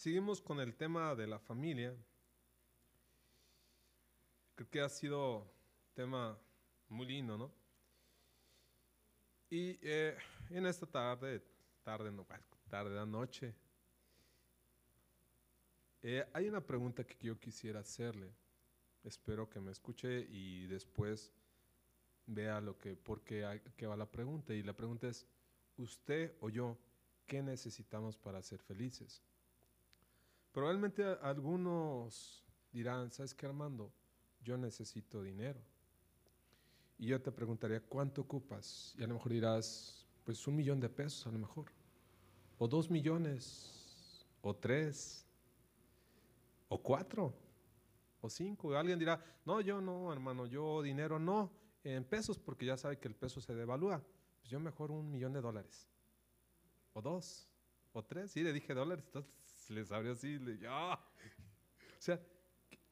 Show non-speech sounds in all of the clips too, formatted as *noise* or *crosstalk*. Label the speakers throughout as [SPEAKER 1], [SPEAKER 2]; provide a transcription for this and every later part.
[SPEAKER 1] seguimos con el tema de la familia. Creo que ha sido tema muy lindo, ¿no? Y eh, en esta tarde, tarde, no, tarde, noche, eh, hay una pregunta que yo quisiera hacerle. Espero que me escuche y después vea lo que, por qué, qué va la pregunta. Y la pregunta es, ¿usted o yo qué necesitamos para ser felices? Probablemente algunos dirán, ¿sabes qué Armando? Yo necesito dinero. Y yo te preguntaría, ¿cuánto ocupas? Y a lo mejor dirás, pues un millón de pesos a lo mejor. O dos millones, o tres, o cuatro, o cinco. Alguien dirá, no, yo no, hermano, yo dinero no, en pesos, porque ya sabe que el peso se devalúa. Pues yo mejor un millón de dólares. O dos, o tres. Sí, le dije dólares, entonces les abrió así, le ya. *laughs* O sea,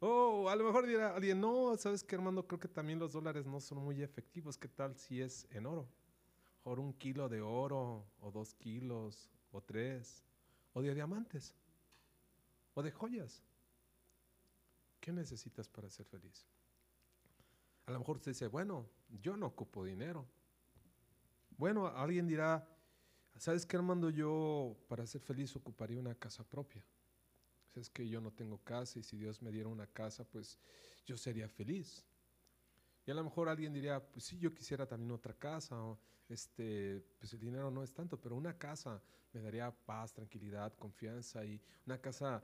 [SPEAKER 1] oh, a lo mejor dirá alguien, no, ¿sabes qué, hermano? Creo que también los dólares no son muy efectivos. ¿Qué tal si es en oro? Por un kilo de oro, o dos kilos, o tres, o de diamantes, o de joyas. ¿Qué necesitas para ser feliz? A lo mejor usted dice, bueno, yo no ocupo dinero. Bueno, alguien dirá, ¿Sabes qué, Armando? Yo para ser feliz ocuparía una casa propia. Es que yo no tengo casa y si Dios me diera una casa, pues yo sería feliz. Y a lo mejor alguien diría, pues sí, yo quisiera también otra casa, o este, pues el dinero no es tanto, pero una casa me daría paz, tranquilidad, confianza y una casa,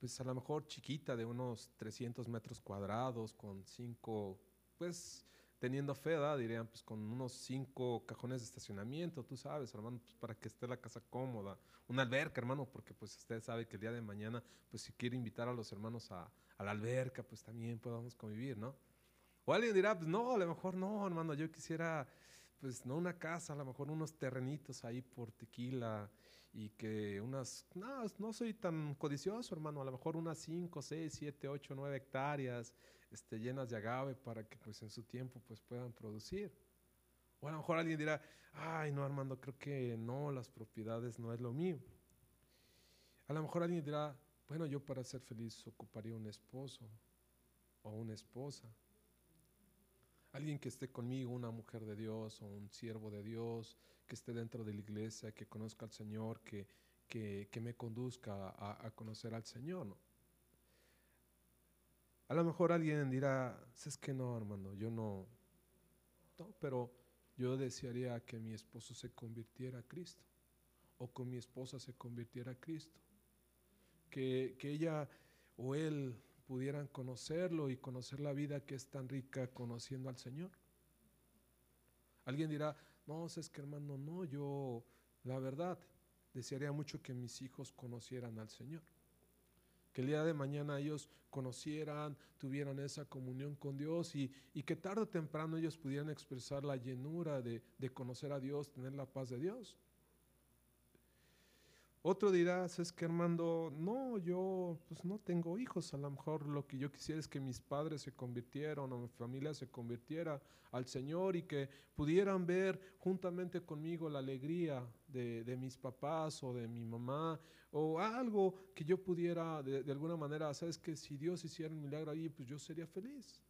[SPEAKER 1] pues a lo mejor chiquita de unos 300 metros cuadrados con cinco, pues teniendo fe, dirían, pues con unos cinco cajones de estacionamiento, tú sabes, hermano, pues para que esté la casa cómoda, una alberca, hermano, porque pues usted sabe que el día de mañana, pues si quiere invitar a los hermanos a, a la alberca, pues también podamos convivir, ¿no? O alguien dirá, pues no, a lo mejor no, hermano, yo quisiera, pues no una casa, a lo mejor unos terrenitos ahí por tequila y que unas, no, no soy tan codicioso, hermano, a lo mejor unas 5, 6, 7, 8, 9 hectáreas este, llenas de agave para que pues en su tiempo pues puedan producir. O a lo mejor alguien dirá, ay no Armando, creo que no, las propiedades no es lo mío. A lo mejor alguien dirá, bueno, yo para ser feliz ocuparía un esposo o una esposa. Alguien que esté conmigo, una mujer de Dios o un siervo de Dios, que esté dentro de la iglesia, que conozca al Señor, que, que, me conduzca a, a conocer al Señor. ¿no? A lo mejor alguien dirá, es que no, hermano, yo no, no, pero yo desearía que mi esposo se convirtiera a Cristo o que mi esposa se convirtiera a Cristo. Que, que ella o él pudieran conocerlo y conocer la vida que es tan rica conociendo al Señor. Alguien dirá, no, es que hermano, no, yo, la verdad, desearía mucho que mis hijos conocieran al Señor que el día de mañana ellos conocieran, tuvieran esa comunión con Dios y, que tarde o temprano ellos pudieran expresar la llenura de, de conocer a Dios, tener la paz de Dios. Otro dirá, es que Armando, no, yo pues no tengo hijos, a lo mejor lo que yo quisiera es que mis padres se convirtieran o mi familia se convirtiera al Señor y que pudieran ver juntamente conmigo la alegría de, de mis papás o de mi mamá o algo que yo pudiera de, de, alguna manera, sabes que si Dios hiciera un milagro ahí, pues yo sería feliz.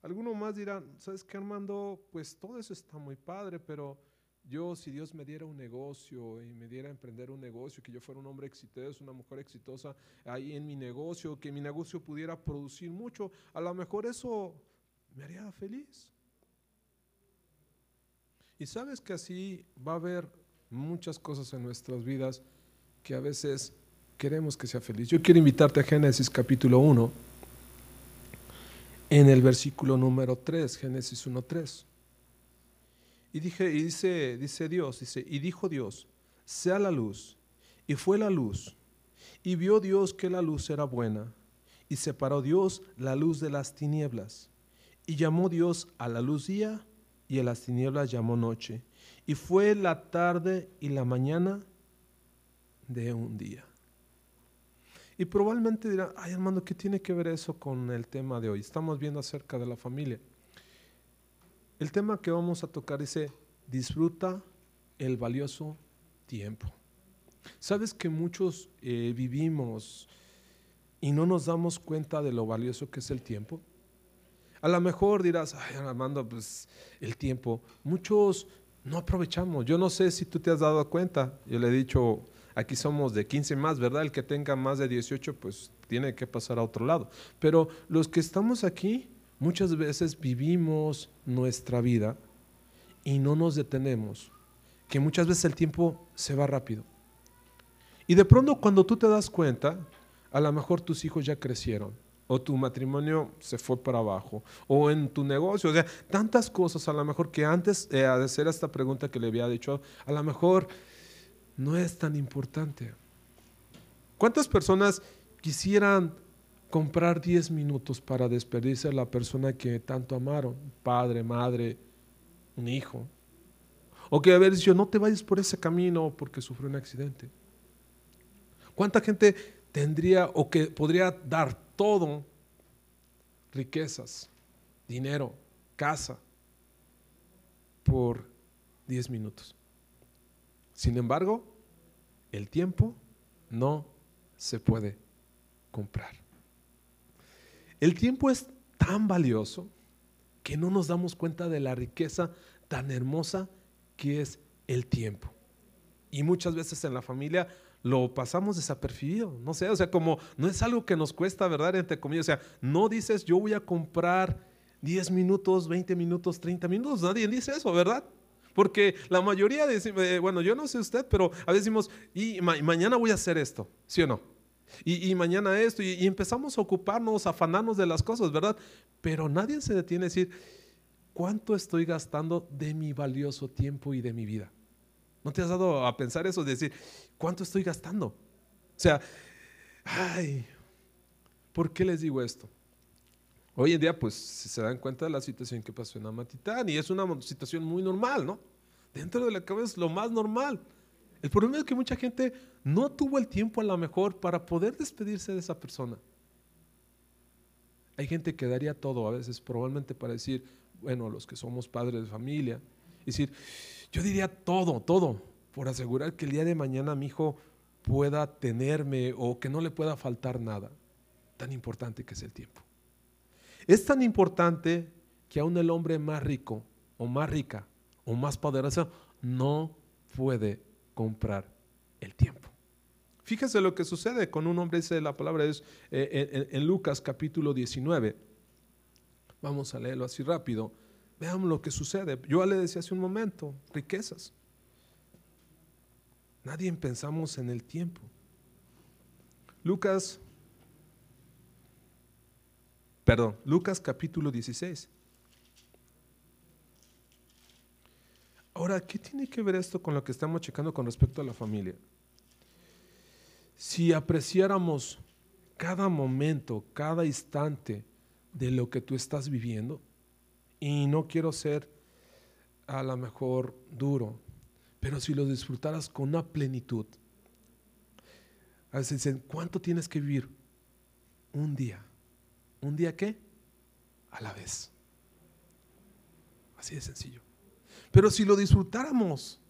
[SPEAKER 1] Algunos más dirán, sabes que Armando, pues todo eso está muy padre, pero yo, si Dios me diera un negocio y me diera a emprender un negocio, que yo fuera un hombre exitoso, una mujer exitosa ahí en mi negocio, que mi negocio pudiera producir mucho, a lo mejor eso me haría feliz. Y sabes que así va a haber muchas cosas en nuestras vidas que a veces queremos que sea feliz. Yo quiero invitarte a Génesis capítulo 1, en el versículo número 3, Génesis 1, 3. Y, dije, y dice, dice Dios, dice, y dijo Dios, sea la luz. Y fue la luz. Y vio Dios que la luz era buena. Y separó Dios la luz de las tinieblas. Y llamó Dios a la luz día y a las tinieblas llamó noche. Y fue la tarde y la mañana de un día. Y probablemente dirán, ay hermano, ¿qué tiene que ver eso con el tema de hoy? Estamos viendo acerca de la familia. El tema que vamos a tocar dice, disfruta el valioso tiempo. ¿Sabes que muchos eh, vivimos y no nos damos cuenta de lo valioso que es el tiempo? A lo mejor dirás, ay Armando, pues el tiempo. Muchos no aprovechamos. Yo no sé si tú te has dado cuenta. Yo le he dicho, aquí somos de 15 más, ¿verdad? El que tenga más de 18, pues tiene que pasar a otro lado. Pero los que estamos aquí, muchas veces vivimos nuestra vida y no nos detenemos. Que muchas veces el tiempo se va rápido. Y de pronto cuando tú te das cuenta, a lo mejor tus hijos ya crecieron, o tu matrimonio se fue para abajo, o en tu negocio, o sea, tantas cosas a lo mejor que antes eh, de hacer esta pregunta que le había dicho, a lo mejor no es tan importante. ¿Cuántas personas quisieran comprar 10 minutos para despedirse de la persona que tanto amaron, padre, madre, un hijo? O que haber dicho, no te vayas por ese camino porque sufrió un accidente. ¿Cuánta gente tendría o que podría dar todo, riquezas, dinero, casa, por 10 minutos? Sin embargo, el tiempo no se puede comprar. El tiempo es tan valioso que no nos damos cuenta de la riqueza tan hermosa que es el tiempo. Y muchas veces en la familia lo pasamos desapercibido, no sé, o sea, como no es algo que nos cuesta, ¿verdad? Entre comillas, o sea, no dices yo voy a comprar 10 minutos, 20 minutos, 30 minutos, nadie dice eso, ¿verdad? Porque la mayoría dice, eh, bueno, yo no sé usted, pero a veces decimos, y mañana voy a hacer esto, ¿sí o no? Y, mañana esto, y, empezamos a ocuparnos, a afanarnos de las cosas, ¿verdad? Pero nadie se detiene a decir, ¿cuánto estoy gastando de mi valioso tiempo y de mi vida? ¿No te has dado a pensar eso? De decir, ¿cuánto estoy gastando? O sea, ay, ¿por qué les digo esto? Hoy en día, pues, se dan cuenta de la situación que pasó en Amatitán y es una situación muy normal, ¿no? Dentro de la cabeza es lo más normal. El problema es que mucha gente no tuvo el tiempo a lo mejor para poder despedirse de esa persona. Hay gente que daría todo a veces, probablemente para decir, bueno, los que somos padres de familia, decir, yo diría todo, todo, por asegurar que el día de mañana mi hijo pueda tenerme o que no le pueda faltar nada. Tan importante que es el tiempo. Es tan importante que aún el hombre más rico o más rica o más poderoso no puede comprar. Fíjese lo que sucede con un hombre, dice la palabra es eh, en Lucas capítulo 19. Vamos a leerlo así rápido. Veamos lo que sucede. Yo le decía hace un momento, riquezas. Nadie pensamos en el tiempo. Lucas, perdón, Lucas capítulo 16. Ahora, ¿qué tiene que ver esto con lo que estamos checando con respecto a la familia? Si apreciáramos cada momento, cada instante de lo que tú estás viviendo, y no quiero ser a lo mejor duro, pero si lo disfrutaras con una plenitud. A veces dicen, ¿cuánto tienes que vivir? Un día. ¿Un día qué? A la vez. Así de sencillo. Pero si lo disfrutáramos,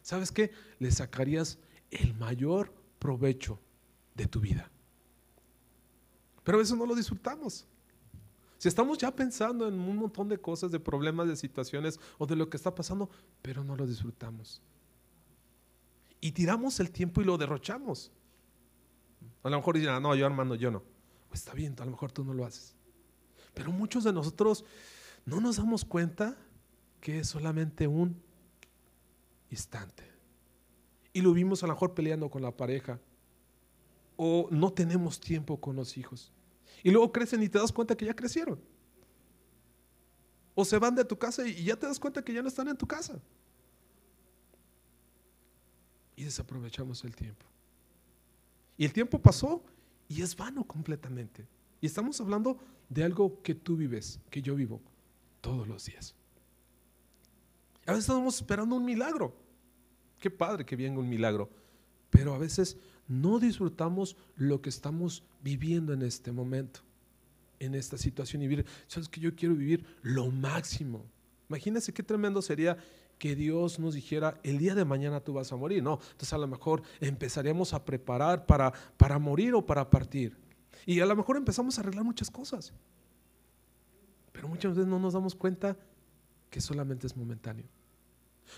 [SPEAKER 1] ¿sabes qué? Le sacarías el mayor provecho de tu vida. Pero veces no lo disfrutamos. Si estamos ya pensando en un montón de cosas, de problemas, de situaciones o de lo que está pasando, pero no lo disfrutamos. Y tiramos el tiempo y lo derrochamos. A lo mejor dicen, no, yo hermano, yo no. Pues está bien, a lo mejor tú no lo haces. Pero muchos de nosotros no nos damos cuenta que es solamente un instante. Y lo vimos a lo mejor peleando con la pareja. O no tenemos tiempo con los hijos. Y luego crecen y te das cuenta que ya crecieron. O se van de tu casa y ya te das cuenta que ya no están en tu casa. Y desaprovechamos el tiempo. Y el tiempo pasó y es vano completamente. Y estamos hablando de algo que tú vives, que yo vivo todos los días. A veces estamos esperando un milagro. Qué padre que venga un milagro. Pero a veces no disfrutamos lo que estamos viviendo en este momento, en esta situación y vivir. Sabes que yo quiero vivir lo máximo. Imagínense qué tremendo sería que Dios nos dijera, el día de mañana tú vas a morir. No, entonces a lo mejor empezaríamos a preparar para, para morir o para partir. Y a lo mejor empezamos a arreglar muchas cosas. Pero muchas veces no nos damos cuenta que solamente es momentáneo.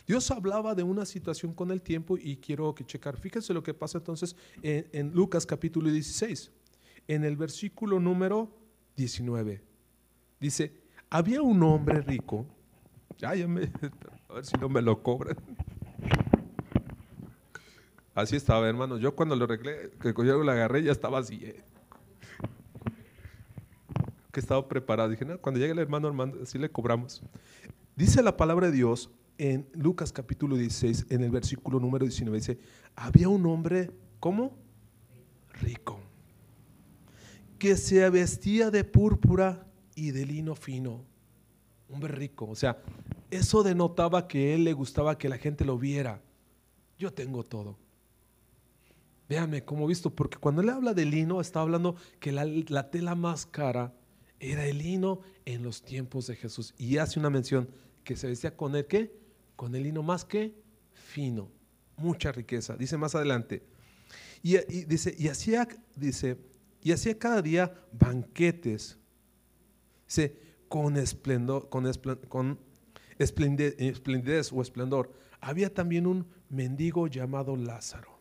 [SPEAKER 1] Dios hablaba de una situación con el tiempo y quiero que checar. Fíjense lo que pasa entonces en, Lucas capítulo 16, en el versículo número 19. Dice, había un hombre rico. Ay, *laughs* a ver si no me lo cobran. Así estaba, hermano. Yo cuando lo arreglé, que yo lo agarré, ya estaba así. Eh. Que estaba preparado. Dije, no, cuando llegue el hermano, hermano, así le cobramos. Dice la palabra de Dios en Lucas capítulo 16, en el versículo número 19, dice, había un hombre, ¿cómo? Rico, que se vestía de púrpura y de lino fino. Hombre rico, o sea, eso denotaba que él le gustaba que la gente lo viera. Yo tengo todo. Véanme como visto, porque cuando él habla de lino, está hablando que la, la tela más cara era el lino en los tiempos de Jesús. Y hace una mención que se vestía con el qué? Con el lino más que fino. Mucha riqueza. Dice más adelante. Y, dice, y hacía, dice, y hacía cada día banquetes. Dice, con esplendor, con, con esplendidez o esplendor. Había también un mendigo llamado Lázaro.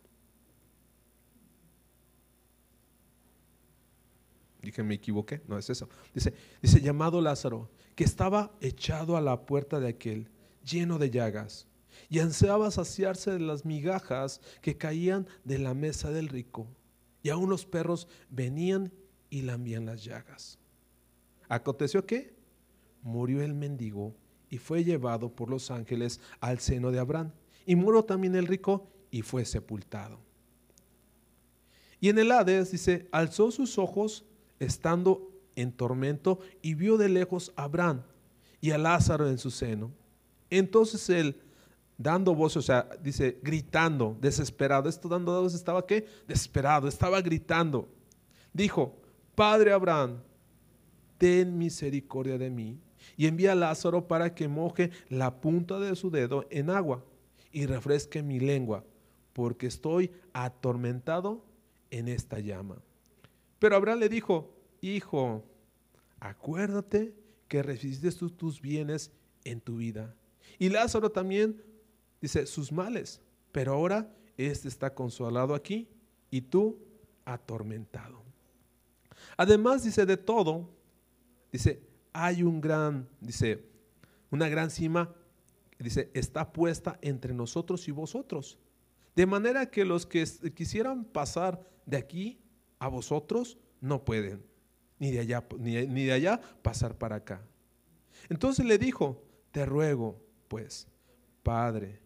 [SPEAKER 1] Dije, me equivoqué. No es eso. Dice, dice, llamado Lázaro, que estaba echado a la puerta de aquel, lleno de llagas, y ansiaba saciarse de las migajas que caían de la mesa del rico. Y aún los perros venían y lambían las llagas. Aconteció que murió el mendigo y fue llevado por los ángeles al seno de Abraham. Y murió también el rico y fue sepultado. Y en el Hades dice, alzó sus ojos estando en tormento y vio de lejos a Abraham y a Lázaro en su seno. Entonces él, dando voz, o sea, dice, gritando, desesperado, esto dando voz estaba qué? Desesperado, estaba gritando. Dijo, Padre Abraham, ten misericordia de mí y envía a Lázaro para que moje la punta de su dedo en agua y refresque mi lengua, porque estoy atormentado en esta llama. Pero Abraham le dijo, hijo, acuérdate que recibiste tus bienes en tu vida. Y Lázaro también dice sus males, pero ahora este está consolado aquí y tú atormentado. Además dice de todo, dice, hay un gran, dice, una gran cima, dice, está puesta entre nosotros y vosotros. De manera que los que quisieran pasar de aquí a vosotros no pueden ni de allá, ni, de allá pasar para acá. Entonces le dijo, te ruego, pues, Padre,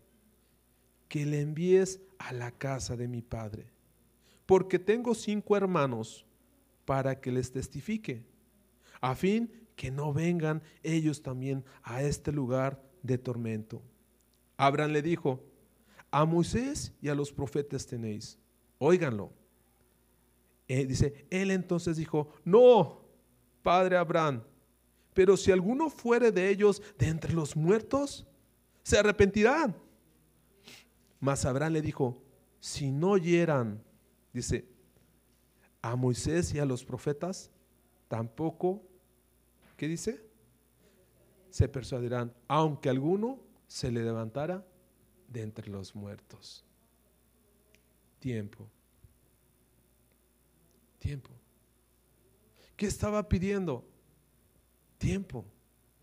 [SPEAKER 1] que le envíes a la casa de mi Padre, porque tengo cinco hermanos para que les testifique, a fin que no vengan ellos también a este lugar de tormento. Abraham le dijo, a Moisés y a los profetas tenéis, óiganlo. Eh, dice, él entonces dijo, no, padre Abraham, pero si alguno fuere de ellos de entre los muertos, se arrepentirán. Mas Abraham le dijo, si no oyeran, dice, a Moisés y a los profetas, tampoco, ¿qué dice? Se persuadirán, aunque alguno se le levantara de entre los muertos. Tiempo. Tiempo. ¿Qué estaba pidiendo? Tiempo,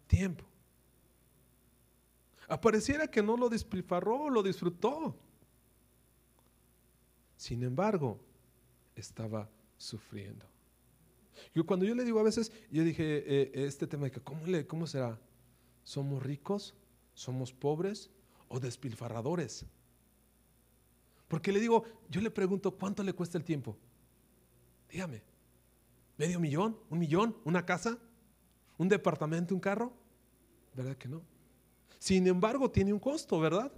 [SPEAKER 1] tiempo. Apareciera que no lo despilfarró, lo disfrutó. Sin embargo, estaba sufriendo. Yo cuando yo le digo a veces, yo dije eh, este tema de que ¿cómo, le, ¿cómo será? ¿Somos ricos? ¿Somos pobres? ¿O despilfarradores? Porque le digo, yo le pregunto, ¿cuánto le cuesta el tiempo? Dígame, ¿medio millón? ¿Un millón? ¿Una casa? ¿Un departamento? ¿Un carro? ¿Verdad que no? Sin embargo, tiene un costo, ¿verdad?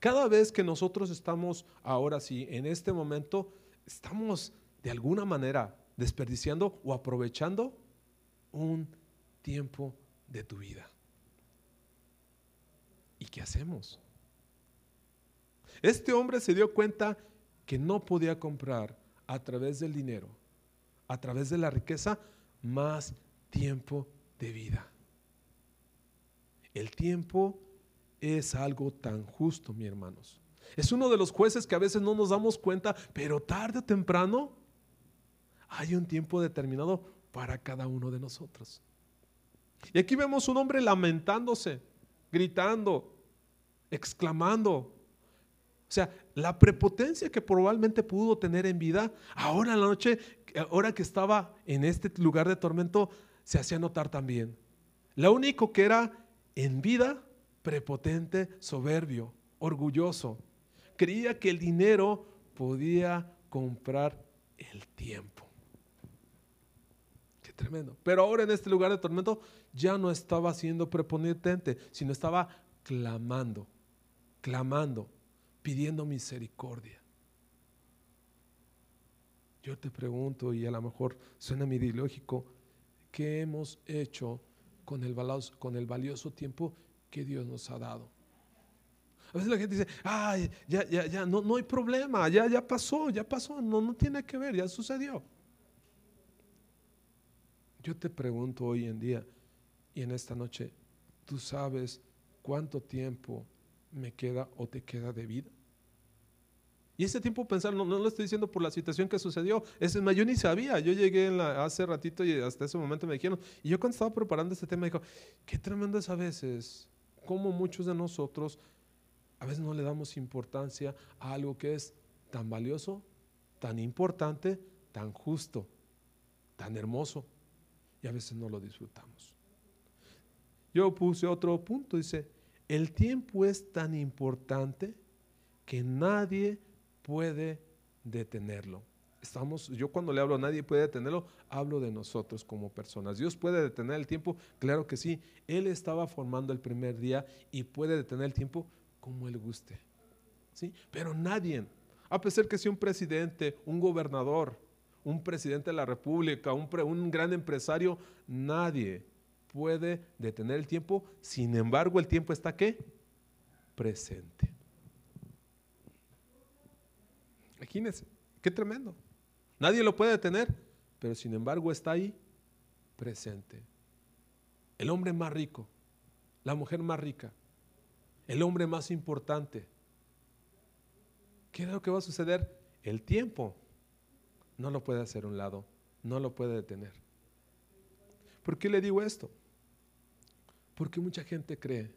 [SPEAKER 1] Cada vez que nosotros estamos ahora sí, en este momento, estamos de alguna manera desperdiciando o aprovechando un tiempo de tu vida. Y qué hacemos? Este hombre se dio cuenta que no podía comprar a través del dinero, a través de la riqueza, más tiempo de vida. El tiempo es algo tan justo, mi hermanos. Es uno de los jueces que a veces no nos damos cuenta, pero tarde o temprano hay un tiempo determinado para cada uno de nosotros. Y aquí vemos un hombre lamentándose, gritando, exclamando. O sea, la prepotencia que probablemente pudo tener en vida, ahora en la noche, ahora que estaba en este lugar de tormento, se hacía notar también. Lo único que era en vida, prepotente, soberbio, orgulloso. Creía que el dinero podía comprar el tiempo. Qué tremendo. Pero ahora en este lugar de tormento ya no estaba siendo prepotente, sino estaba clamando, clamando, pidiendo misericordia. Yo te pregunto, y a lo mejor suena mi ideológico, ¿qué hemos hecho con el, valioso, con el valioso tiempo que Dios nos ha dado? A veces la gente dice, ay, ya, ya, ya, no, no hay problema, ya, ya pasó, ya pasó, no, no tiene que ver, ya sucedió. Yo te pregunto hoy en día y en esta noche, ¿tú sabes cuánto tiempo me queda o te queda de vida? Y ese tiempo pensar, no, no lo estoy diciendo por la situación que sucedió, es más, yo ni sabía, yo llegué hace ratito y hasta ese momento me dijeron, y yo cuando estaba preparando este tema, dijo, qué tremendo es a veces, como muchos de nosotros a veces no le damos importancia a algo que es tan valioso, tan importante, tan justo, tan hermoso, y a veces no lo disfrutamos. Yo puse otro punto, dice, el tiempo es tan importante que nadie puede detenerlo. Estamos, yo cuando le hablo a nadie puede detenerlo, hablo de nosotros como personas. Dios puede detener el tiempo, claro que sí. Él estaba formando el primer día y puede detener el tiempo como él guste. ¿Sí? Pero nadie, a pesar que sea un presidente, un gobernador, un presidente de la república, un, un gran empresario, nadie puede detener el tiempo. Sin embargo, el tiempo está qué? Presente. Imagínense, qué tremendo. Nadie lo puede detener, pero sin embargo está ahí presente. El hombre más rico, la mujer más rica, el hombre más importante. ¿Qué es lo que va a suceder? El tiempo no lo puede hacer a un lado, no lo puede detener. ¿Por qué le digo esto? Porque mucha gente cree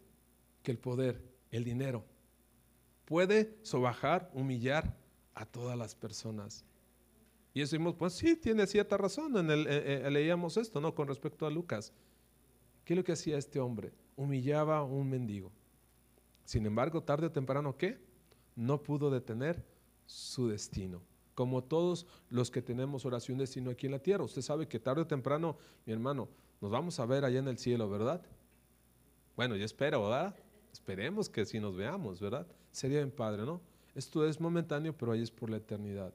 [SPEAKER 1] que el poder, el dinero, puede sobajar, humillar a todas las personas. Y decimos, pues sí, tiene cierta razón. En el, eh, eh, leíamos esto, ¿no? Con respecto a Lucas. ¿Qué es lo que hacía este hombre? Humillaba a un mendigo. Sin embargo, tarde o temprano, ¿qué? No pudo detener su destino. Como todos los que tenemos oración destino aquí en la tierra. Usted sabe que tarde o temprano, mi hermano, nos vamos a ver allá en el cielo, ¿verdad? Bueno, yo espero, ¿verdad? Esperemos que sí nos veamos, ¿verdad? Sería bien padre, ¿no? Esto es momentáneo, pero ahí es por la eternidad.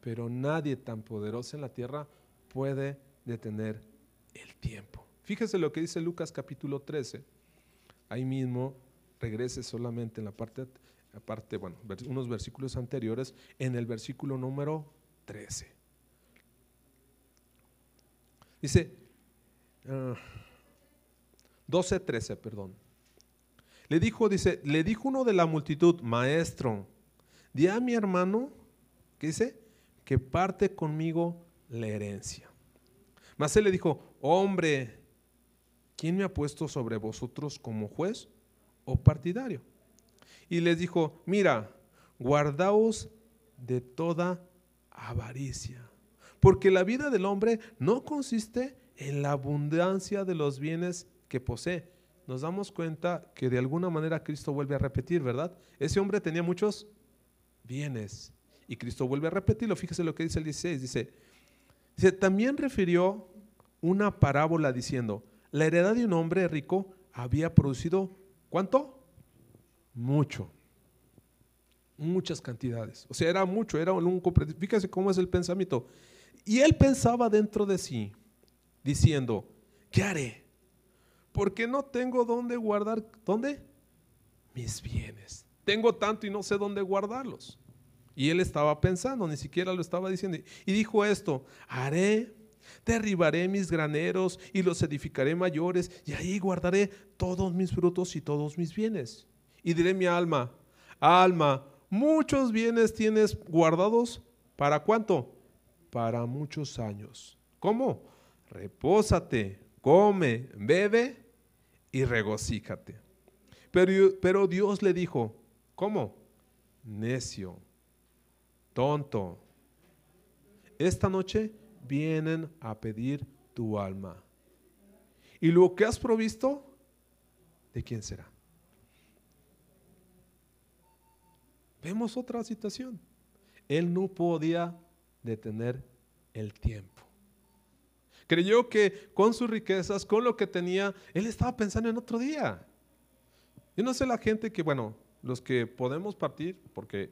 [SPEAKER 1] Pero nadie tan poderoso en la tierra puede detener el tiempo. Fíjese lo que dice Lucas capítulo 13. Ahí mismo regrese solamente en la parte, aparte, bueno, unos versículos anteriores, en el versículo número 13. Dice, 12, ah, 13, perdón. Le dijo, dice, le dijo uno de la multitud, maestro, di a mi hermano, ¿qué dice? Que parte conmigo la herencia. Mas él le dijo, hombre, ¿quién me ha puesto sobre vosotros como juez? o partidario. Y les dijo, mira, guardaos de toda avaricia, porque la vida del hombre no consiste en la abundancia de los bienes que posee. Nos damos cuenta que de alguna manera Cristo vuelve a repetir, ¿verdad? Ese hombre tenía muchos bienes y Cristo vuelve a repetirlo. Fíjese lo que dice el 16, dice, dice, también refirió una parábola diciendo, la heredad de un hombre rico había producido ¿Cuánto? Mucho. Muchas cantidades. O sea, era mucho, era un... Fíjese cómo es el pensamiento. Y él pensaba dentro de sí, diciendo, ¿qué haré? Porque no tengo dónde guardar, ¿dónde? mis bienes. Tengo tanto y no sé dónde guardarlos. Y él estaba pensando, ni siquiera lo estaba diciendo. Y dijo esto, haré, derribaré mis graneros y los edificaré mayores, y ahí guardaré todos mis frutos y todos mis bienes. Y diré mi alma, alma, muchos bienes tienes guardados, ¿para cuánto? Para muchos años. ¿Cómo? Repósate, come, bebe y regocíjate. Pero, pero Dios le dijo, ¿cómo? Necio tonto, esta noche vienen a pedir tu alma. ¿Y lo que has provisto? ¿De quién será? Vemos otra situación. Él no podía detener el tiempo. Creyó que con sus riquezas, con lo que tenía, él estaba pensando en otro día. Yo no sé la gente que, bueno, los que podemos partir, porque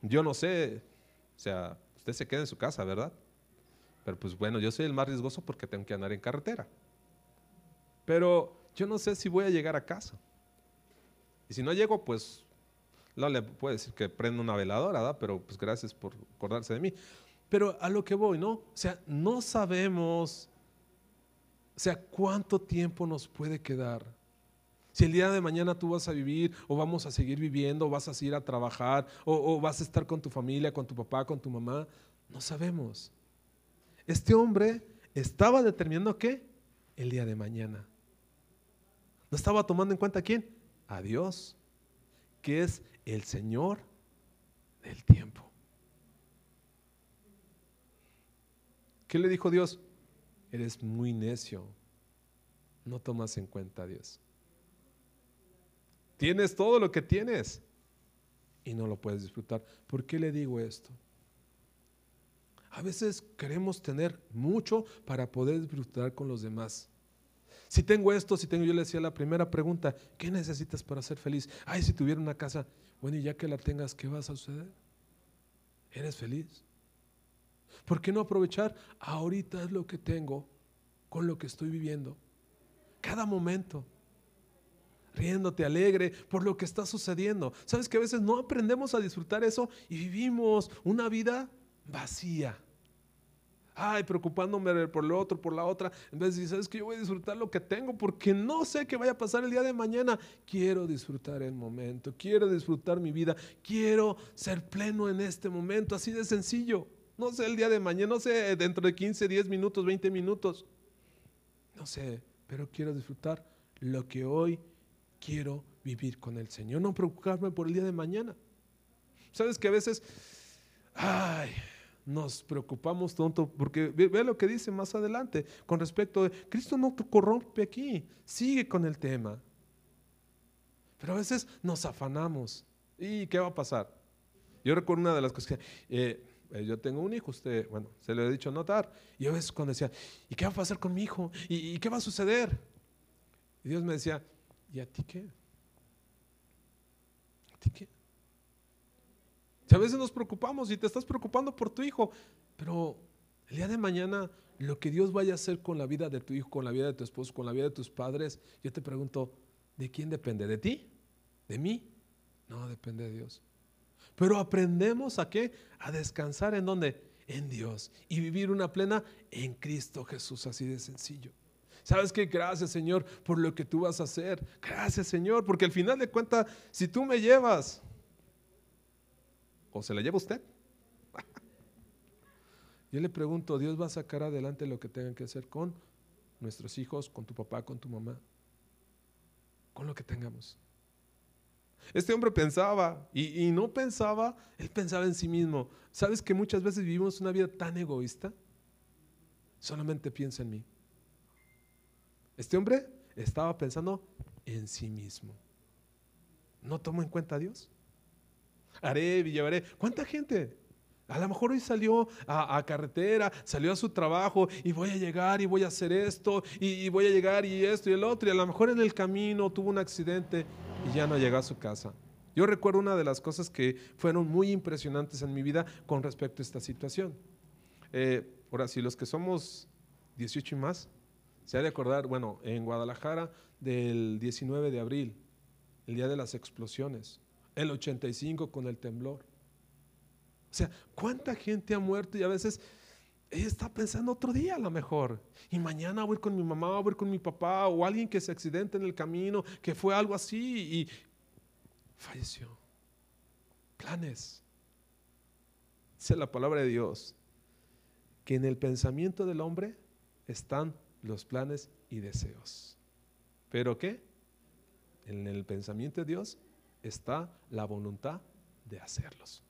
[SPEAKER 1] yo no sé, o sea, usted se queda en su casa, ¿verdad? Pero pues bueno, yo soy el más riesgoso porque tengo que andar en carretera. Pero yo no sé si voy a llegar a casa. Y si no llego, pues no le puedo decir que prenda una veladora, ¿verdad? Pero pues gracias por acordarse de mí. Pero a lo que voy, ¿no? O sea, no sabemos, o sea, cuánto tiempo nos puede quedar si el día de mañana tú vas a vivir o vamos a seguir viviendo, o vas a ir a trabajar o, vas a estar con tu familia, con tu papá, con tu mamá, no sabemos. Este hombre estaba determinando qué? El día de mañana. No estaba tomando en cuenta quién? A Dios, que es el Señor del tiempo. ¿Qué le dijo Dios? Eres muy necio. No tomas en cuenta a Dios. Tienes todo lo que tienes y no lo puedes disfrutar. ¿Por qué le digo esto? A veces queremos tener mucho para poder disfrutar con los demás. Si tengo esto, si tengo, yo le decía la primera pregunta, ¿qué necesitas para ser feliz? Ay, si tuviera una casa, bueno, y ya que la tengas, ¿qué vas a suceder? ¿Eres feliz? ¿Por qué no aprovechar? Ahorita lo que tengo con lo que estoy viviendo. Cada momento riéndote alegre por lo que está sucediendo. Sabes que a veces no aprendemos a disfrutar eso y vivimos una vida vacía. Ay, preocupándome por lo otro, por la otra. En vez de sabes que yo voy a disfrutar lo que tengo porque no sé qué vaya a pasar el día de mañana. Quiero disfrutar el momento, quiero disfrutar mi vida, quiero ser pleno en este momento, así de sencillo. No sé el día de mañana, no sé dentro de 15, 10 minutos, 20 minutos. No sé, pero quiero disfrutar lo que hoy quiero vivir con el Señor, no preocuparme por el día de mañana. Sabes que a veces, ay, nos preocupamos tonto, porque ve, lo que dice más adelante con respecto de Cristo no corrompe aquí, sigue con el tema. Pero a veces nos afanamos. ¿Y qué va a pasar? Yo recuerdo una de las cosas que eh, eh, yo tengo un hijo, usted, bueno, se lo he dicho notar. Y a veces cuando decía, ¿y qué va a pasar con mi hijo? ¿Y qué va a suceder? Y Dios me decía, ¿Y a ti qué? ¿A ti qué? Si a veces nos preocupamos y te estás preocupando por tu hijo, pero el día de mañana lo que Dios vaya a hacer con la vida de tu hijo, con la vida de tu esposo, con la vida de tus padres, yo te pregunto, ¿de quién depende? ¿De ti? ¿De mí? No, depende de Dios. Pero aprendemos a qué? A descansar en dónde? En Dios y vivir una plena en Cristo Jesús, así de sencillo. ¿Sabes qué? Gracias Señor por lo que tú vas a hacer. Gracias Señor, porque al final de cuentas, si tú me llevas, o se la lleva usted. *laughs* Yo le pregunto, Dios va a sacar adelante lo que tengan que hacer con nuestros hijos, con tu papá, con tu mamá, con lo que tengamos. Este hombre pensaba y, no pensaba, él pensaba en sí mismo. ¿Sabes que muchas veces vivimos una vida tan egoísta? Solamente piensa en mí. Este hombre estaba pensando en sí mismo. ¿No tomó en cuenta a Dios? Haré llevaré. ¿Cuánta gente? A lo mejor hoy salió a, carretera, salió a su trabajo y voy a llegar y voy a hacer esto y, y, voy a llegar y esto y el otro. Y a lo mejor en el camino tuvo un accidente y ya no llegó a su casa. Yo recuerdo una de las cosas que fueron muy impresionantes en mi vida con respecto a esta situación. Eh, ahora, si los que somos 18 y más, se ha de acordar, bueno, en Guadalajara del 19 de abril el día de las explosiones, el 85 con el temblor. O sea, ¿cuánta gente ha muerto y a veces ella está pensando otro día a lo mejor. Y mañana voy con mi mamá, voy con mi papá o alguien que se accidente en el camino, que fue algo así y falleció. Planes. Dice la palabra de Dios que en el pensamiento del hombre están los planes y deseos. ¿Pero qué? En el pensamiento de Dios está la voluntad de hacerlos.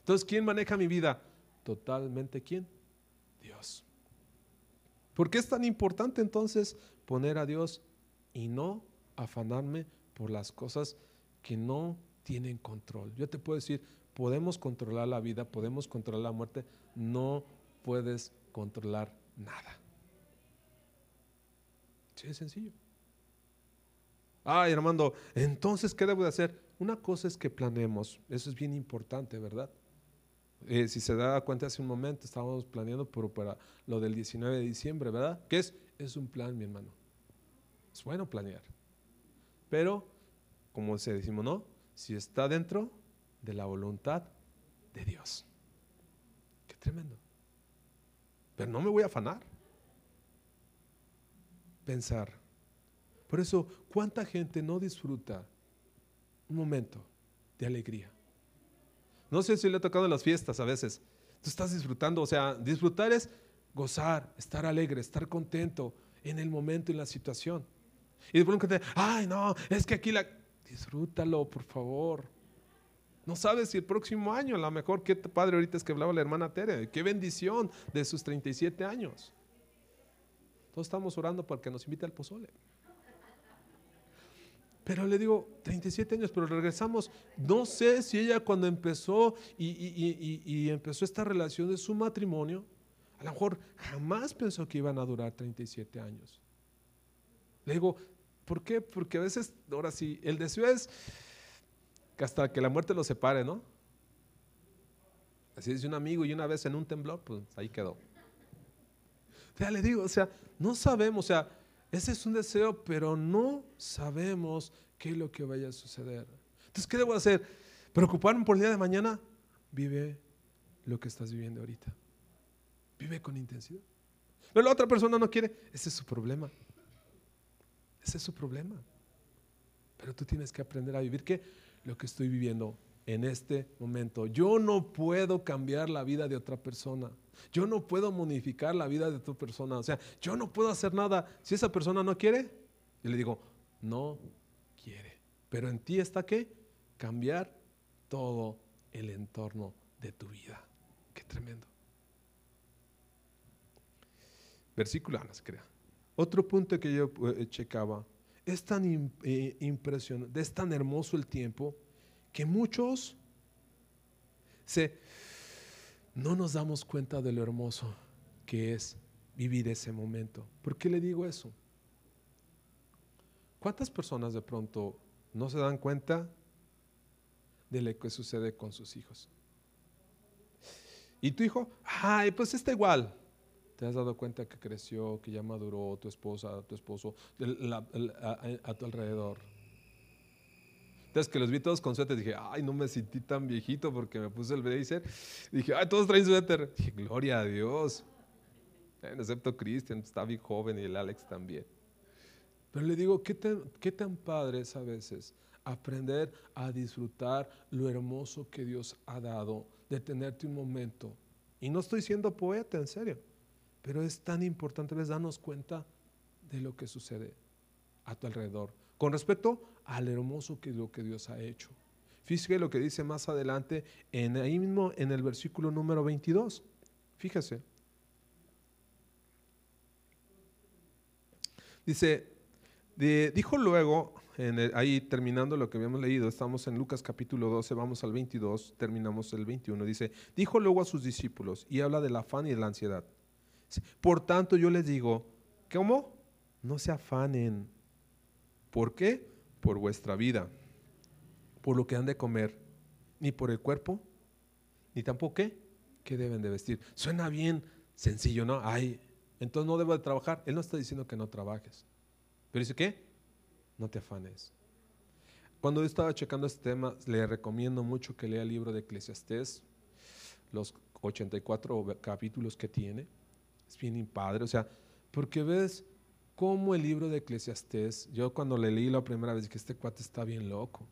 [SPEAKER 1] Entonces, ¿quién maneja mi vida? Totalmente quién? Dios. ¿Por qué es tan importante entonces poner a Dios y no afanarme por las cosas que no tienen control? Yo te puedo decir, podemos controlar la vida, podemos controlar la muerte, no puedes controlar nada. Sí, es sencillo. Ay, Armando, entonces, ¿qué debo de hacer? Una cosa es que planeemos, eso es bien importante, ¿verdad? Eh, si se da cuenta hace un momento, estábamos planeando por, para lo del 19 de diciembre, ¿verdad? ¿Qué es? Es un plan, mi hermano. Es bueno planear. Pero, como se decimos, ¿no? Si está dentro de la voluntad de Dios. Qué tremendo. Pero no me voy a afanar. Pensar. Por eso, ¿cuánta gente no disfruta un momento de alegría? No sé si le ha tocado en las fiestas a veces. Tú estás disfrutando, o sea, disfrutar es gozar, estar alegre, estar contento en el momento, en la situación. Y de pronto ay, no, es que aquí la... Disfrútalo, por favor. No sabes si el próximo año, a lo mejor, qué padre ahorita es que hablaba la hermana Tere, qué bendición de sus 37 años. Todos estamos orando para que nos invite al pozole. Pero le digo, 37 años, pero regresamos. No sé si ella cuando empezó y, empezó esta relación de su matrimonio, a lo mejor jamás pensó que iban a durar 37 años. Le digo, ¿por qué? Porque a veces, ahora sí, el deseo es que hasta que la muerte los separe, ¿no? Así dice un amigo y una vez en un temblor, pues ahí quedó. O sea, le digo, o sea, no sabemos, o sea, ese es un deseo, pero no sabemos qué es lo que vaya a suceder. Entonces, ¿qué debo hacer? ¿Preocuparme por el día de mañana? Vive lo que estás viviendo ahorita. Vive con intensidad. Pero la otra persona no quiere. Ese es su problema. Ese es su problema. Pero tú tienes que aprender a vivir qué? Lo que estoy viviendo en este momento. Yo no puedo cambiar la vida de otra persona. Yo no puedo modificar la vida de otra persona. O sea, yo no puedo hacer nada. Si esa persona no quiere, yo le digo, no quiere. Pero en ti está qué? Cambiar todo el entorno de tu vida. Qué tremendo. Versículo, no se crea. Otro punto que yo eh, checaba, es tan eh, impresionante, es tan hermoso el tiempo que muchos se no nos damos cuenta de lo hermoso que es vivir ese momento. ¿Por qué le digo eso? ¿Cuántas personas de pronto no se dan cuenta de lo que sucede con sus hijos? Y tu hijo, ay, pues está igual. ¿Te has dado cuenta que creció, que ya maduró tu esposa, tu esposo, a tu alrededor? Que los vi todos con suéter, dije, ay, no me sentí tan viejito porque me puse el blazer. Dije, ay, todos traen suéter. Dije, gloria a Dios. excepto Cristian, está bien joven y el Alex también. Pero le digo, ¿qué tan, qué tan padre es a veces aprender a disfrutar lo hermoso que Dios ha dado de tenerte un momento. Y no estoy siendo poeta, en serio, pero es tan importante a darnos cuenta de lo que sucede a tu alrededor con respecto al hermoso que lo que Dios ha hecho. Fíjese lo que dice más adelante en ahí mismo en el versículo número 22. Fíjese. Dice, dijo luego, ahí terminando lo que habíamos leído, estamos en Lucas capítulo 12, vamos al 22, terminamos el 21, dice, dijo luego a sus discípulos y habla del afán y de la ansiedad. Por tanto yo les digo, ¿cómo? No se afanen ¿Por qué? Por vuestra vida, por lo que han de comer, ni por el cuerpo, ni tampoco qué, qué deben de vestir. Suena bien sencillo, ¿no? Ay, entonces no debo de trabajar. Él no está diciendo que no trabajes. Pero dice, ¿qué? No te afanes. Cuando yo estaba checando este tema, le recomiendo mucho que lea el libro de Eclesiastés, los 84 capítulos que tiene. Es bien padre, o sea, porque ves cómo el libro de Eclesiastés, yo cuando le leí la primera vez dije, este cuate está bien loco.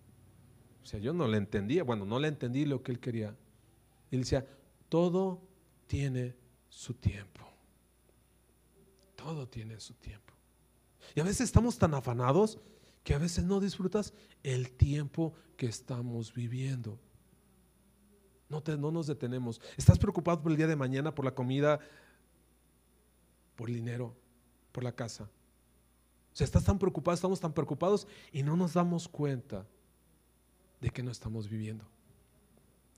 [SPEAKER 1] O sea, yo no le entendía, bueno, no le entendí lo que él quería. Él decía, todo tiene su tiempo. Todo tiene su tiempo. Y a veces estamos tan afanados que a veces no disfrutas el tiempo que estamos viviendo. No, te, no nos detenemos. Estás preocupado por el día de mañana, por la comida, por el dinero, por la casa. O sea, estás tan preocupado, estamos tan preocupados y no nos damos cuenta de que no estamos viviendo.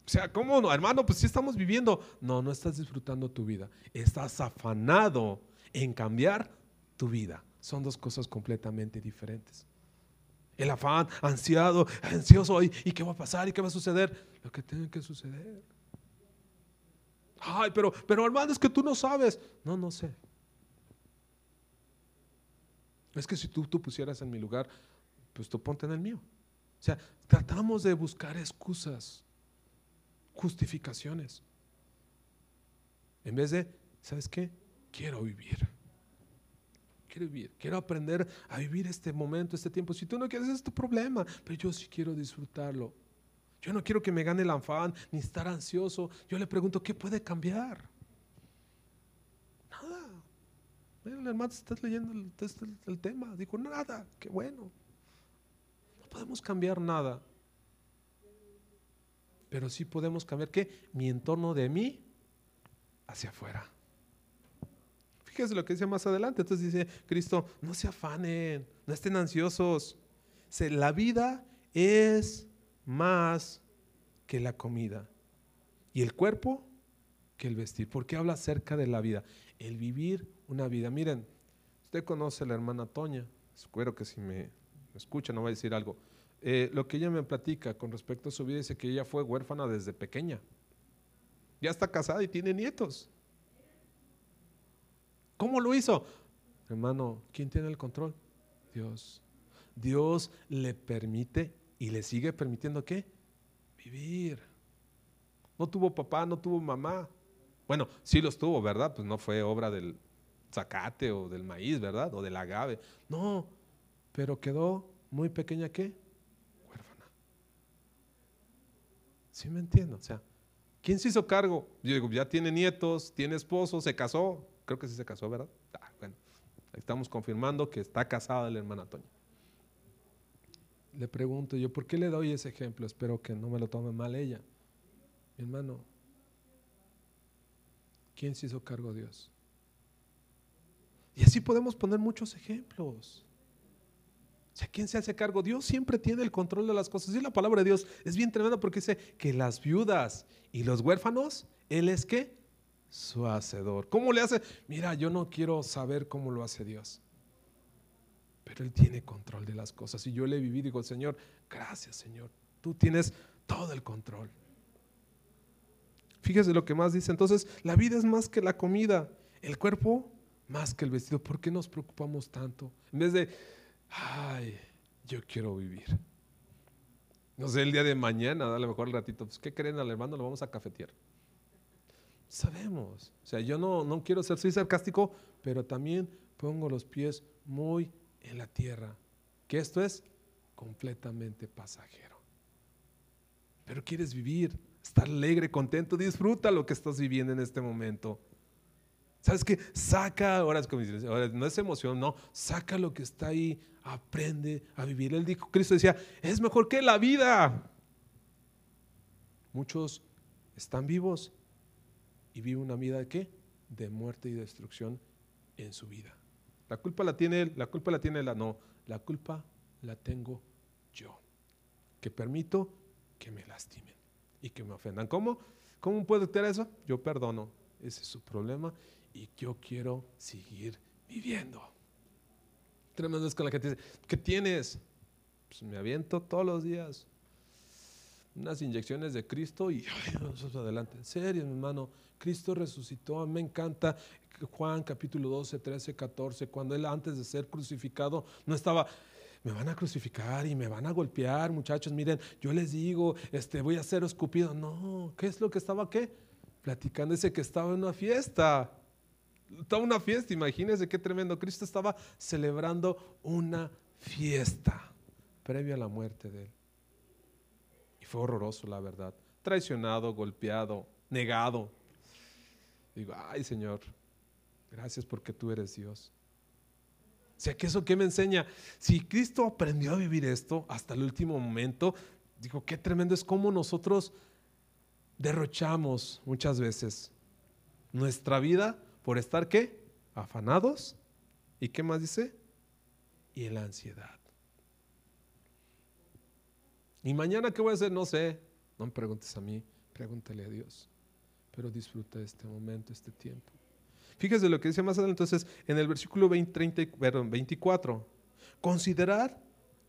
[SPEAKER 1] O sea, ¿cómo no? Hermano, pues sí estamos viviendo. No, no estás disfrutando tu vida. Estás afanado en cambiar tu vida. Son dos cosas completamente diferentes. El afán, ansiado, ansioso, ¿y, qué va a pasar? ¿Y qué va a suceder? Lo que tiene que suceder. Ay, pero, pero hermano, es que tú no sabes. No, no sé. Es que si tú, tú pusieras en mi lugar, pues tú ponte en el mío. O sea, tratamos de buscar excusas justificaciones. En vez de, ¿sabes qué? Quiero vivir. Quiero vivir. Quiero aprender a vivir este momento, este tiempo. Si tú no quieres, es tu problema. Pero yo sí quiero disfrutarlo. Yo no quiero que me gane el afán ni estar ansioso. Yo le pregunto, ¿qué puede cambiar? Nada. El hermano está leyendo el, tema. Digo, nada. Qué bueno. No podemos cambiar nada pero sí podemos cambiar ¿qué? Mi entorno de mí hacia afuera. Fíjese lo que dice más adelante. Entonces dice Cristo, no se afanen, no estén ansiosos. La vida es más que la comida y el cuerpo que el vestir. ¿Por qué habla acerca de la vida? El vivir una vida. Miren, usted conoce a la hermana Toña. Espero que si me escucha no va a decir algo. Eh, lo que ella me platica con respecto a su vida dice que ella fue huérfana desde pequeña. Ya está casada y tiene nietos. ¿Cómo lo hizo? Hermano, ¿quién tiene el control? Dios. Dios le permite y le sigue permitiendo qué? Vivir. No tuvo papá, no tuvo mamá. Bueno, sí los tuvo, ¿verdad? Pues no fue obra del zacate o del maíz, ¿verdad? O del agave. No, pero quedó muy pequeña qué? ¿Sí me entiendo? O sea, ¿quién se hizo cargo? Yo digo, ya tiene nietos, tiene esposo, se casó. Creo que sí se casó, ¿verdad? Ah, bueno, estamos confirmando que está casada la hermana Toña. Le pregunto yo, ¿por qué le doy ese ejemplo? Espero que no me lo tome mal ella. Mi hermano, ¿quién se hizo cargo? Dios. Y así podemos poner muchos ejemplos sea, ¿quién se hace cargo? Dios siempre tiene el control de las cosas. Y la palabra de Dios es bien tremenda porque dice que las viudas y los huérfanos, Él es que su hacedor. ¿Cómo le hace? Mira, yo no quiero saber cómo lo hace Dios. Pero Él tiene control de las cosas. Y yo le viví, digo, Señor, gracias Señor. Tú tienes todo el control. Fíjese lo que más dice. Entonces, la vida es más que la comida. El cuerpo más que el vestido. ¿Por qué nos preocupamos tanto? En vez de ay, yo quiero vivir. No sé, el día de mañana, a lo mejor el ratito, pues, ¿qué creen al hermano? Lo vamos a cafetear. Sabemos. O sea, yo no, no quiero ser, soy sarcástico, pero también pongo los pies muy en la tierra. Que esto es completamente pasajero. Pero quieres vivir, estar alegre, contento, disfruta lo que estás viviendo en este momento. ¿Sabes qué? Saca, ahora, es como, ahora no es emoción, no, saca lo que está ahí, aprende a vivir. Él dijo, Cristo decía, es mejor que la vida. Muchos están vivos y viven una vida de qué? De muerte y destrucción en su vida. La culpa la tiene él, la culpa la tiene él, no, la culpa la tengo yo, que permito que me lastimen y que me ofendan. ¿Cómo? ¿Cómo puedo tener eso? Yo perdono, ese es su problema y yo quiero seguir viviendo. Tremendo es con la gente dice, ¿qué tienes? Pues me aviento todos los días unas inyecciones de Cristo y adelante. En serio, mi hermano, Cristo resucitó. Me encanta Juan capítulo 12, 13, 14, cuando él antes de ser crucificado no estaba me van a crucificar y me van a golpear, muchachos, miren, yo les digo, este, voy a ser escupido. No, ¿qué es lo que estaba qué? Platicando ese que estaba en una fiesta. Estaba una fiesta, imagínense qué tremendo. Cristo estaba celebrando una fiesta previo a la muerte de él. Y fue horroroso, la verdad. Traicionado, golpeado, negado. Digo, ay Señor, gracias porque tú eres Dios. O sea, que eso que me enseña, si Cristo aprendió a vivir esto hasta el último momento, digo, qué tremendo es como nosotros derrochamos muchas veces nuestra vida por estar qué? Afanados. ¿Y qué más dice? Y la ansiedad. Y mañana qué voy a hacer, no sé. No me preguntes a mí, pregúntale a Dios. Pero disfruta este momento, este tiempo. Fíjese lo que dice más adelante entonces en el versículo 20, perdón, 24. Considerad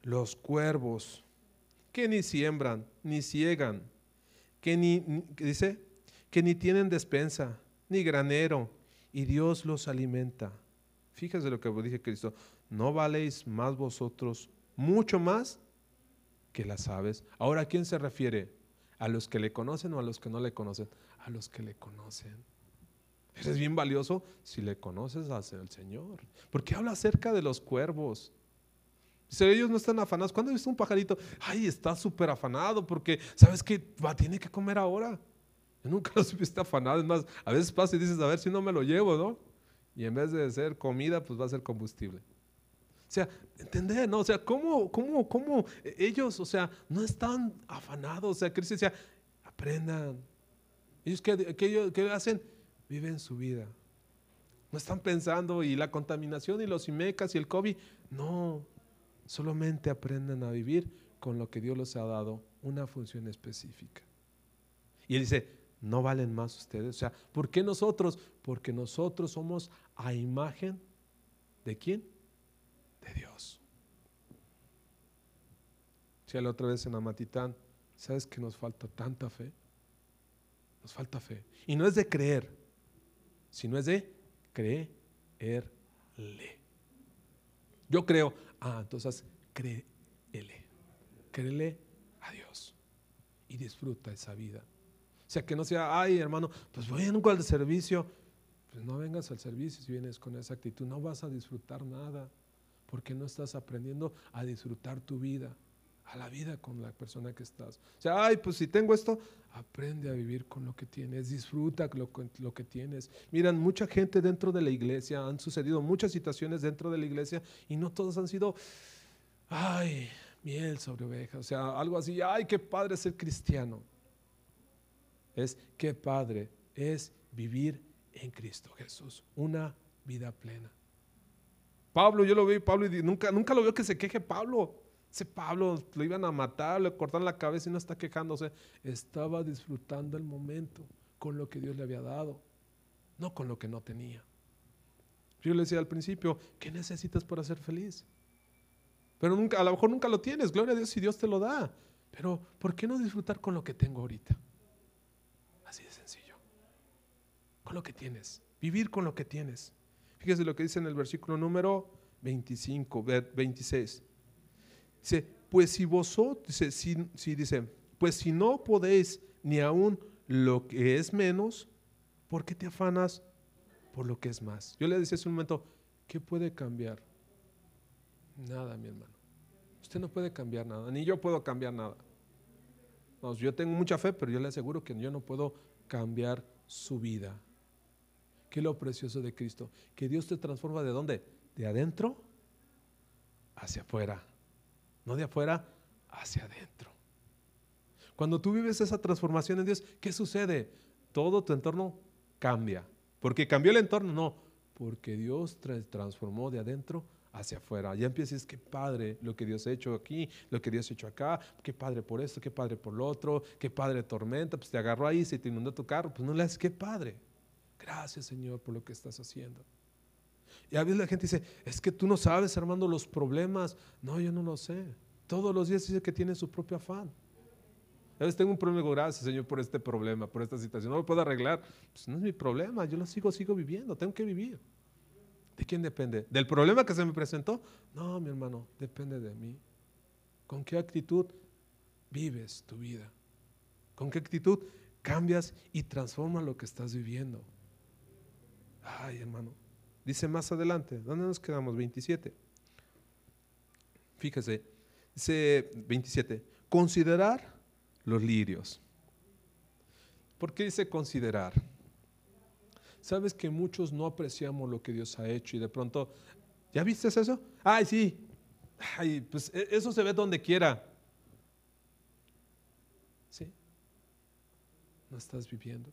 [SPEAKER 1] los cuervos que ni siembran, ni ciegan, que ni, dice, que ni tienen despensa, ni granero, y Dios los alimenta. Fíjese lo que dice Cristo. No valéis más vosotros, mucho más que las aves. Ahora, ¿a quién se refiere? ¿A los que le conocen o a los que no le conocen? A los que le conocen. Eres bien valioso si le conoces al Señor. Porque habla acerca de los cuervos. Dice, ellos no están afanados. ¿Cuándo visto un pajarito? Ay, está súper afanado porque sabes que va, tiene que comer ahora. Yo nunca los viste afanados. Es más, a veces pasa y dices, a ver si no me lo llevo, ¿no? Y en vez de ser comida, pues va a ser combustible. O sea, entender, ¿no? O sea, ¿cómo, cómo, cómo ellos, o sea, no están afanados? O sea, Cristo decía, aprendan. Ellos, ¿qué, qué, qué hacen? viven su vida. No están pensando y la contaminación y los IMECAS y el COVID. No, solamente aprenden a vivir con lo que Dios les ha dado, una función específica. Y él dice, no valen más ustedes. O sea, ¿por qué nosotros? Porque nosotros somos a imagen de quién? De Dios. Si la otra vez en Amatitán, ¿sabes que nos falta tanta fe? Nos falta fe. Y no es de creer, sino es de creerle. Yo creo, ah, entonces créele, créele a Dios y disfruta esa vida. Sea, que no sea, ay hermano, pues voy al servicio. Pues no vengas al servicio si vienes con esa actitud, no vas a disfrutar nada, porque no estás aprendiendo a disfrutar tu vida a la vida con la persona que estás. O sea, ay, pues si tengo esto, aprende a vivir con lo que tienes, disfruta lo, lo que tienes. Miran, mucha gente dentro de la iglesia, han sucedido muchas situaciones dentro de la iglesia y no todos han sido, ay, miel sobre oveja, o sea, algo así, ay, qué padre ser cristiano. Es qué padre es vivir en Cristo Jesús, una vida plena. Pablo, yo lo veo, Pablo, y nunca, nunca lo veo que se queje Pablo. Ese Pablo lo iban a matar, le cortan la cabeza y no está quejándose. Estaba disfrutando el momento con lo que Dios le había dado, no con lo que no tenía. Yo le decía al principio, ¿qué necesitas para ser feliz? Pero nunca, a lo mejor nunca lo tienes, gloria a Dios si Dios te lo da. Pero ¿por qué no disfrutar con lo que tengo ahorita? Así de sencillo. Con lo que tienes. Vivir con lo que tienes. Fíjese lo que dice en el versículo número 25, 26. Dice, pues si vosotros, dice, si, dice, pues si no podéis ni aún lo que es menos, ¿por qué te afanas por lo que es más? Yo le decía hace un momento, ¿qué puede cambiar? Nada, mi hermano. Usted no puede cambiar nada, ni yo puedo cambiar nada. Yo tengo mucha fe, pero yo le aseguro que yo no puedo cambiar su vida. ¿Qué lo precioso de Cristo? Que Dios te transforma de dónde? De adentro hacia afuera no de afuera hacia adentro. Cuando tú vives esa transformación en Dios, ¿qué sucede? Todo tu entorno cambia. ¿Porque cambió el entorno? No, porque Dios transformó de adentro hacia afuera. Ya empiezas, qué padre lo que Dios ha hecho aquí, lo que Dios ha hecho acá, qué padre por esto, qué padre por lo otro, qué padre tormenta, pues te agarró ahí, se te inundó tu carro, pues no le haces, qué padre. Gracias Señor por lo que estás haciendo. Y a veces la gente dice, es que tú no sabes, hermano, los problemas. No, yo no lo sé. Todos los días dice que tiene su propio afán. A veces tengo un problema, gracias Señor por este problema, por esta situación. No lo puedo arreglar. Pues no es mi problema, yo lo sigo, sigo viviendo, tengo que vivir. ¿De quién depende? ¿Del problema que se me presentó? No, mi hermano, depende de mí. ¿Con qué actitud vives tu vida? ¿Con qué actitud cambias y transformas lo que estás viviendo? Ay, hermano. Dice más adelante, ¿dónde nos quedamos? 27. Fíjese, dice 27, considerar los lirios. ¿Por qué dice considerar? Sabes que muchos no apreciamos lo que Dios ha hecho y de pronto, ¿ya viste eso? Ay, sí. Ay, pues e, eso se ve donde quiera. ¿Sí? No estás viviendo.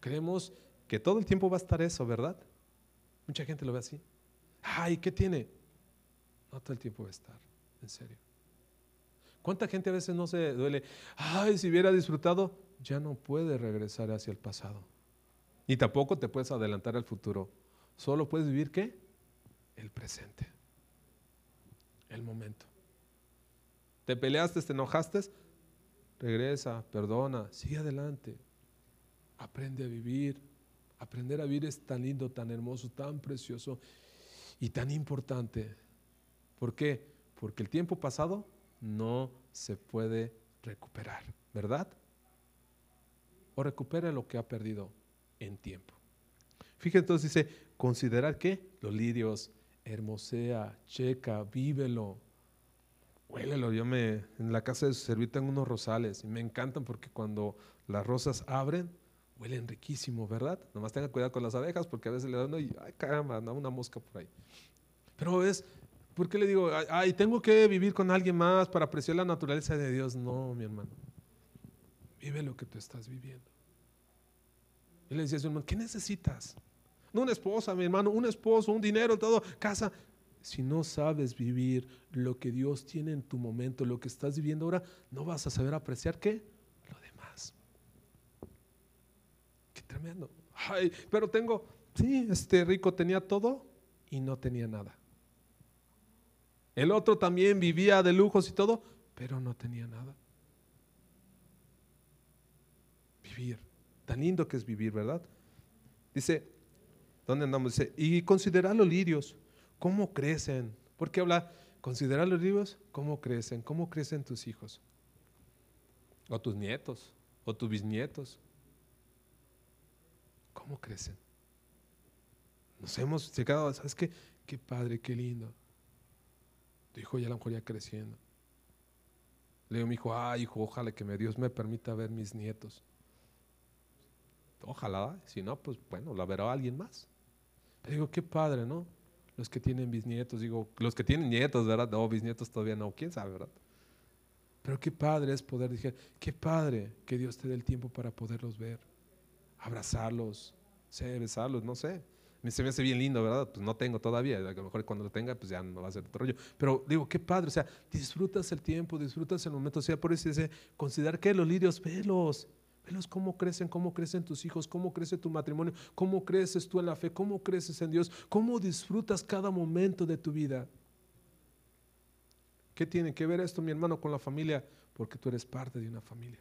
[SPEAKER 1] Creemos que todo el tiempo va a estar eso, ¿verdad? Mucha gente lo ve así. Ay, ¿qué tiene? No todo el tiempo va a estar, en serio. ¿Cuánta gente a veces no se duele? Ay, si hubiera disfrutado, ya no puede regresar hacia el pasado. Ni tampoco te puedes adelantar al futuro. Solo puedes vivir qué? El presente. El momento. ¿Te peleaste, te enojaste? Regresa, perdona, sigue adelante. Aprende a vivir. Aprender a vivir es tan lindo, tan hermoso, tan precioso y tan importante. ¿Por qué? Porque el tiempo pasado no se puede recuperar, ¿verdad? O recupera lo que ha perdido en tiempo. Fíjate entonces dice, considerar que los lirios, hermosea, checa, vívelo, huélelo. Yo me, en la casa de su servir tengo unos rosales y me encantan porque cuando las rosas abren, huelen riquísimo, ¿verdad? Nomás tenga cuidado con las abejas porque a veces le dan, ay caramba, anda una mosca por ahí. Pero es, ¿por qué le digo, ay, tengo que vivir con alguien más para apreciar la naturaleza de Dios? No, mi hermano. Vive lo que tú estás viviendo. Le decía a su hermano, ¿qué necesitas? No una esposa, mi hermano, un esposo, un dinero, todo, casa. Si no sabes vivir lo que Dios tiene en tu momento, lo que estás viviendo ahora, no vas a saber apreciar qué? Lo demás. Qué tremendo. Pero tengo, sí, este rico tenía todo y no tenía nada. El otro también vivía de lujos y todo, pero no tenía nada. Vivir. Tan lindo que es vivir, ¿verdad? Dice, ¿dónde andamos? Dice, y considerar los lirios, cómo crecen. ¿Por qué habla? Considerar los lirios, cómo crecen, cómo crecen tus hijos, o tus nietos, o tus bisnietos. ¿Cómo crecen? Nos hemos llegado, ¿sabes qué? Qué padre, qué lindo. Tu hijo ya a lo mejor ya creciendo. Le digo mi hijo, ay hijo, ojalá que Dios me permita ver mis nietos. Ojalá, si no, pues bueno, la verá alguien más. Pero digo, qué padre, ¿no? Los que tienen bisnietos, digo, los que tienen nietos, ¿verdad? No, bisnietos todavía no, quién sabe, ¿verdad? Pero qué padre es poder decir, qué padre que Dios te dé el tiempo para poderlos ver, abrazarlos, besarlos, no sé. Se me hace bien lindo, ¿verdad? Pues no tengo todavía, a lo mejor cuando lo tenga, pues ya no va a ser otro rollo. Pero digo, qué padre, o sea, disfrutas el tiempo, disfrutas el momento, o sea, por eso dice, considerar que los lirios, velos, Velos cómo crecen, cómo crecen tus hijos, cómo crece tu matrimonio, cómo creces tú en la fe, cómo creces en Dios, cómo disfrutas cada momento de tu vida. ¿Qué tiene que ver esto, mi hermano, con la familia? Porque tú eres parte de una familia.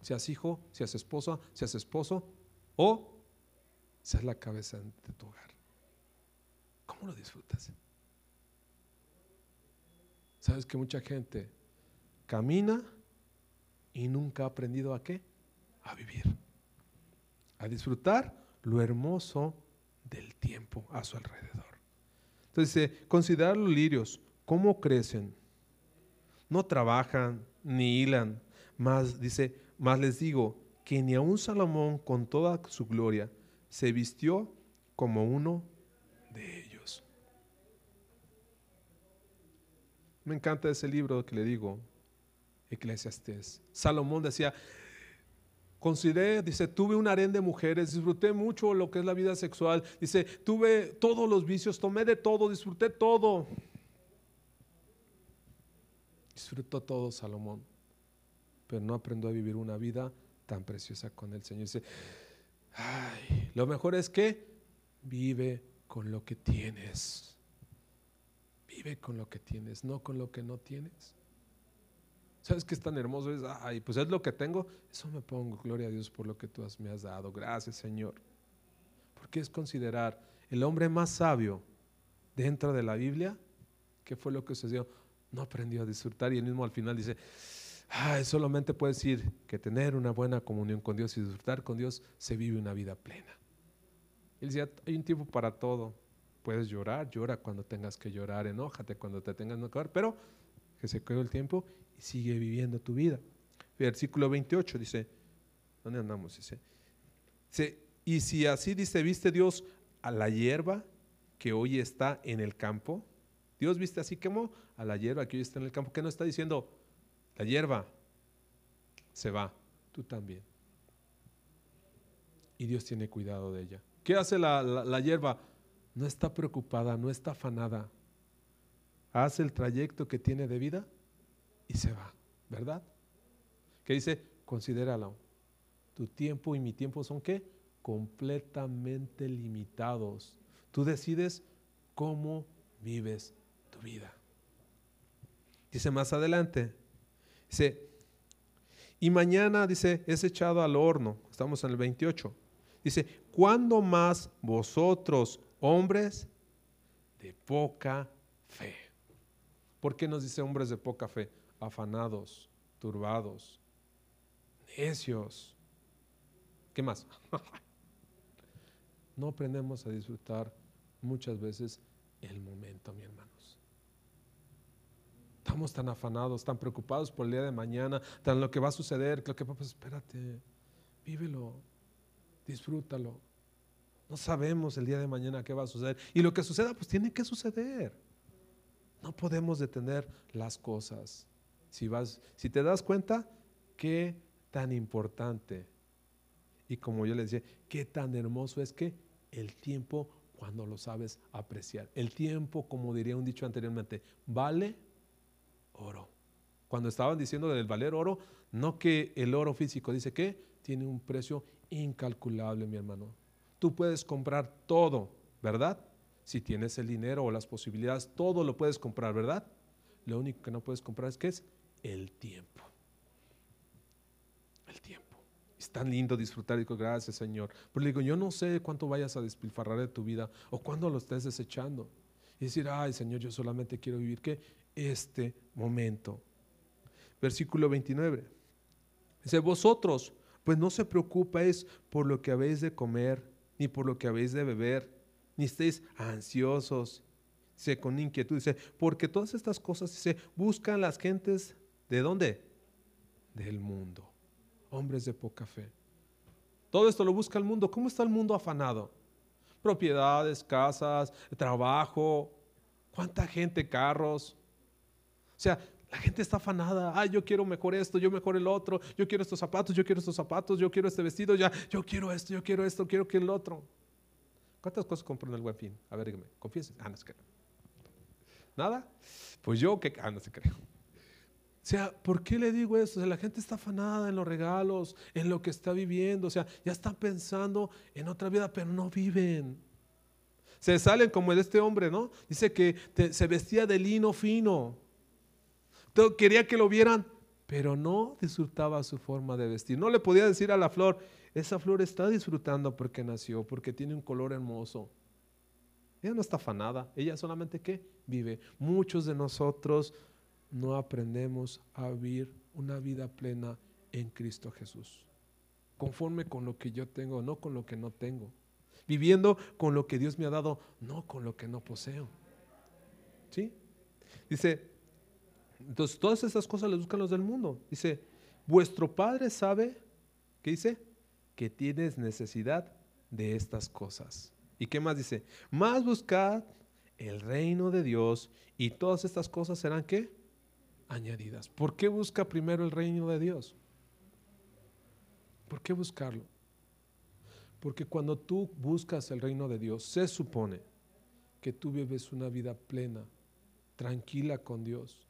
[SPEAKER 1] Seas hijo, seas esposa, seas esposo o seas la cabeza de tu hogar. ¿Cómo lo disfrutas? Sabes que mucha gente camina y nunca ha aprendido a qué? A vivir, a disfrutar lo hermoso del tiempo a su alrededor. Entonces considerar los lirios, cómo crecen. No trabajan ni hilan, más dice, más les digo que ni aun Salomón con toda su gloria se vistió como uno de ellos. Me encanta ese libro que le digo, Eclesiastés. Salomón decía, Consideré, dice, tuve un harén de mujeres, disfruté mucho lo que es la vida sexual. Dice, tuve todos los vicios, tomé de todo, disfruté todo. Disfrutó todo Salomón, pero no aprendió a vivir una vida tan preciosa con el Señor. Dice, ay, lo mejor es que vive con lo que tienes. Vive con lo que tienes, no con lo que no tienes. ¿Sabes qué es tan hermoso? Es, ay, pues es lo que tengo. Eso me pongo. Gloria a Dios por lo que tú me has dado. Gracias, Señor. Porque es considerar el hombre más sabio dentro de la Biblia, ¿qué fue lo que sucedió? No aprendió a disfrutar y él mismo al final dice, solamente puede decir que tener una buena comunión con Dios y disfrutar con Dios se vive una vida plena. Él decía, hay un tiempo para todo. Puedes llorar, llora cuando tengas que llorar, enójate cuando te tengas que acabar, pero que se quede el tiempo y sigue viviendo tu vida. Versículo 28 dice, ¿dónde andamos? Dice, y si así dice, ¿viste Dios a la hierba que hoy está en el campo? Dios viste así como a la hierba que hoy está en el campo. ¿Qué no está diciendo? La hierba se va, tú también. Y Dios tiene cuidado de ella. ¿Qué hace la, la, hierba? No está preocupada, no está afanada. Hace el trayecto que tiene de vida y se va, ¿verdad? Que dice, considéralo. Tu tiempo y mi tiempo son qué? Completamente limitados. Tú decides cómo vives tu vida. Dice más adelante, dice, y mañana, dice, es echado al horno. Estamos en el 28. Dice, ¿cuándo más vosotros, hombres de poca fe? ¿Por qué nos dice hombres de poca fe? Afanados, turbados, necios. ¿Qué más? *laughs* no aprendemos a disfrutar muchas veces el momento, mi hermanos. Estamos tan afanados, tan preocupados por el día de mañana, tan lo que va a suceder, lo que pues espérate, vívelo, disfrútalo. No sabemos el día de mañana qué va a suceder. Y lo que suceda, pues tiene que suceder. No podemos detener las cosas. Si, vas, si te das cuenta, qué tan importante. Y como yo les decía, qué tan hermoso es que el tiempo cuando lo sabes apreciar. El tiempo, como diría un dicho anteriormente, vale oro. Cuando estaban diciendo del valer oro, no que el oro físico, dice que tiene un precio incalculable, mi hermano. Tú puedes comprar todo, ¿verdad? Si tienes el dinero o las posibilidades, todo lo puedes comprar, ¿verdad? Lo único que no puedes comprar es que es el tiempo. El tiempo. Es tan lindo disfrutar. Digo, gracias Señor. Pero digo, yo no sé cuánto vayas a despilfarrar de tu vida o cuándo lo estés desechando. Y decir, ay Señor, yo solamente quiero vivir que este momento. Versículo 29. Dice, vosotros, pues no se preocupéis por lo que habéis de comer, ni por lo que habéis de beber, ni estéis ansiosos. Dice, con inquietud, dice, porque todas estas cosas, dice, buscan las gentes, ¿de dónde? Del mundo hombres de poca fe. Todo esto lo busca el mundo. ¿Cómo está el mundo afanado? Propiedades, casas, trabajo, cuánta gente, carros. O sea, la gente está afanada. Ay, yo quiero mejor esto, yo mejor el otro, yo quiero estos zapatos, yo quiero estos zapatos, yo quiero este vestido, ya, yo quiero esto, yo quiero esto, quiero que el otro. ¿Cuántas cosas compro en el buen fin? A ver, dígame, confiese. Ah, no se creo. ¿Nada? Pues yo que, ah, no se creo. O sea, ¿por qué le digo eso? O sea, la gente está afanada en los regalos, en lo que está viviendo. O sea, ya están pensando en otra vida, pero no viven. Se salen como el este hombre, ¿no? Dice que se vestía de lino fino. Entonces, quería que lo vieran, pero no disfrutaba su forma de vestir. No le podía decir a la flor, esa flor está disfrutando porque nació, porque tiene un color hermoso. Ella no está afanada, ella solamente ¿qué? vive. Muchos de nosotros no aprendemos a vivir una vida plena en Cristo Jesús. Conforme con lo que yo tengo, no con lo que no tengo. Viviendo con lo que Dios me ha dado, no con lo que no poseo. ¿Sí? Dice, entonces todas esas cosas las buscan los del mundo. Dice, vuestro Padre sabe, ¿qué dice? Que tienes necesidad de estas cosas. ¿Y qué más dice? Más buscad el reino de Dios y todas estas cosas serán qué? Añadidas. ¿Por qué busca primero el reino de Dios? ¿Por qué buscarlo? Porque cuando tú buscas el reino de Dios, se supone que tú vives una vida plena, tranquila con Dios.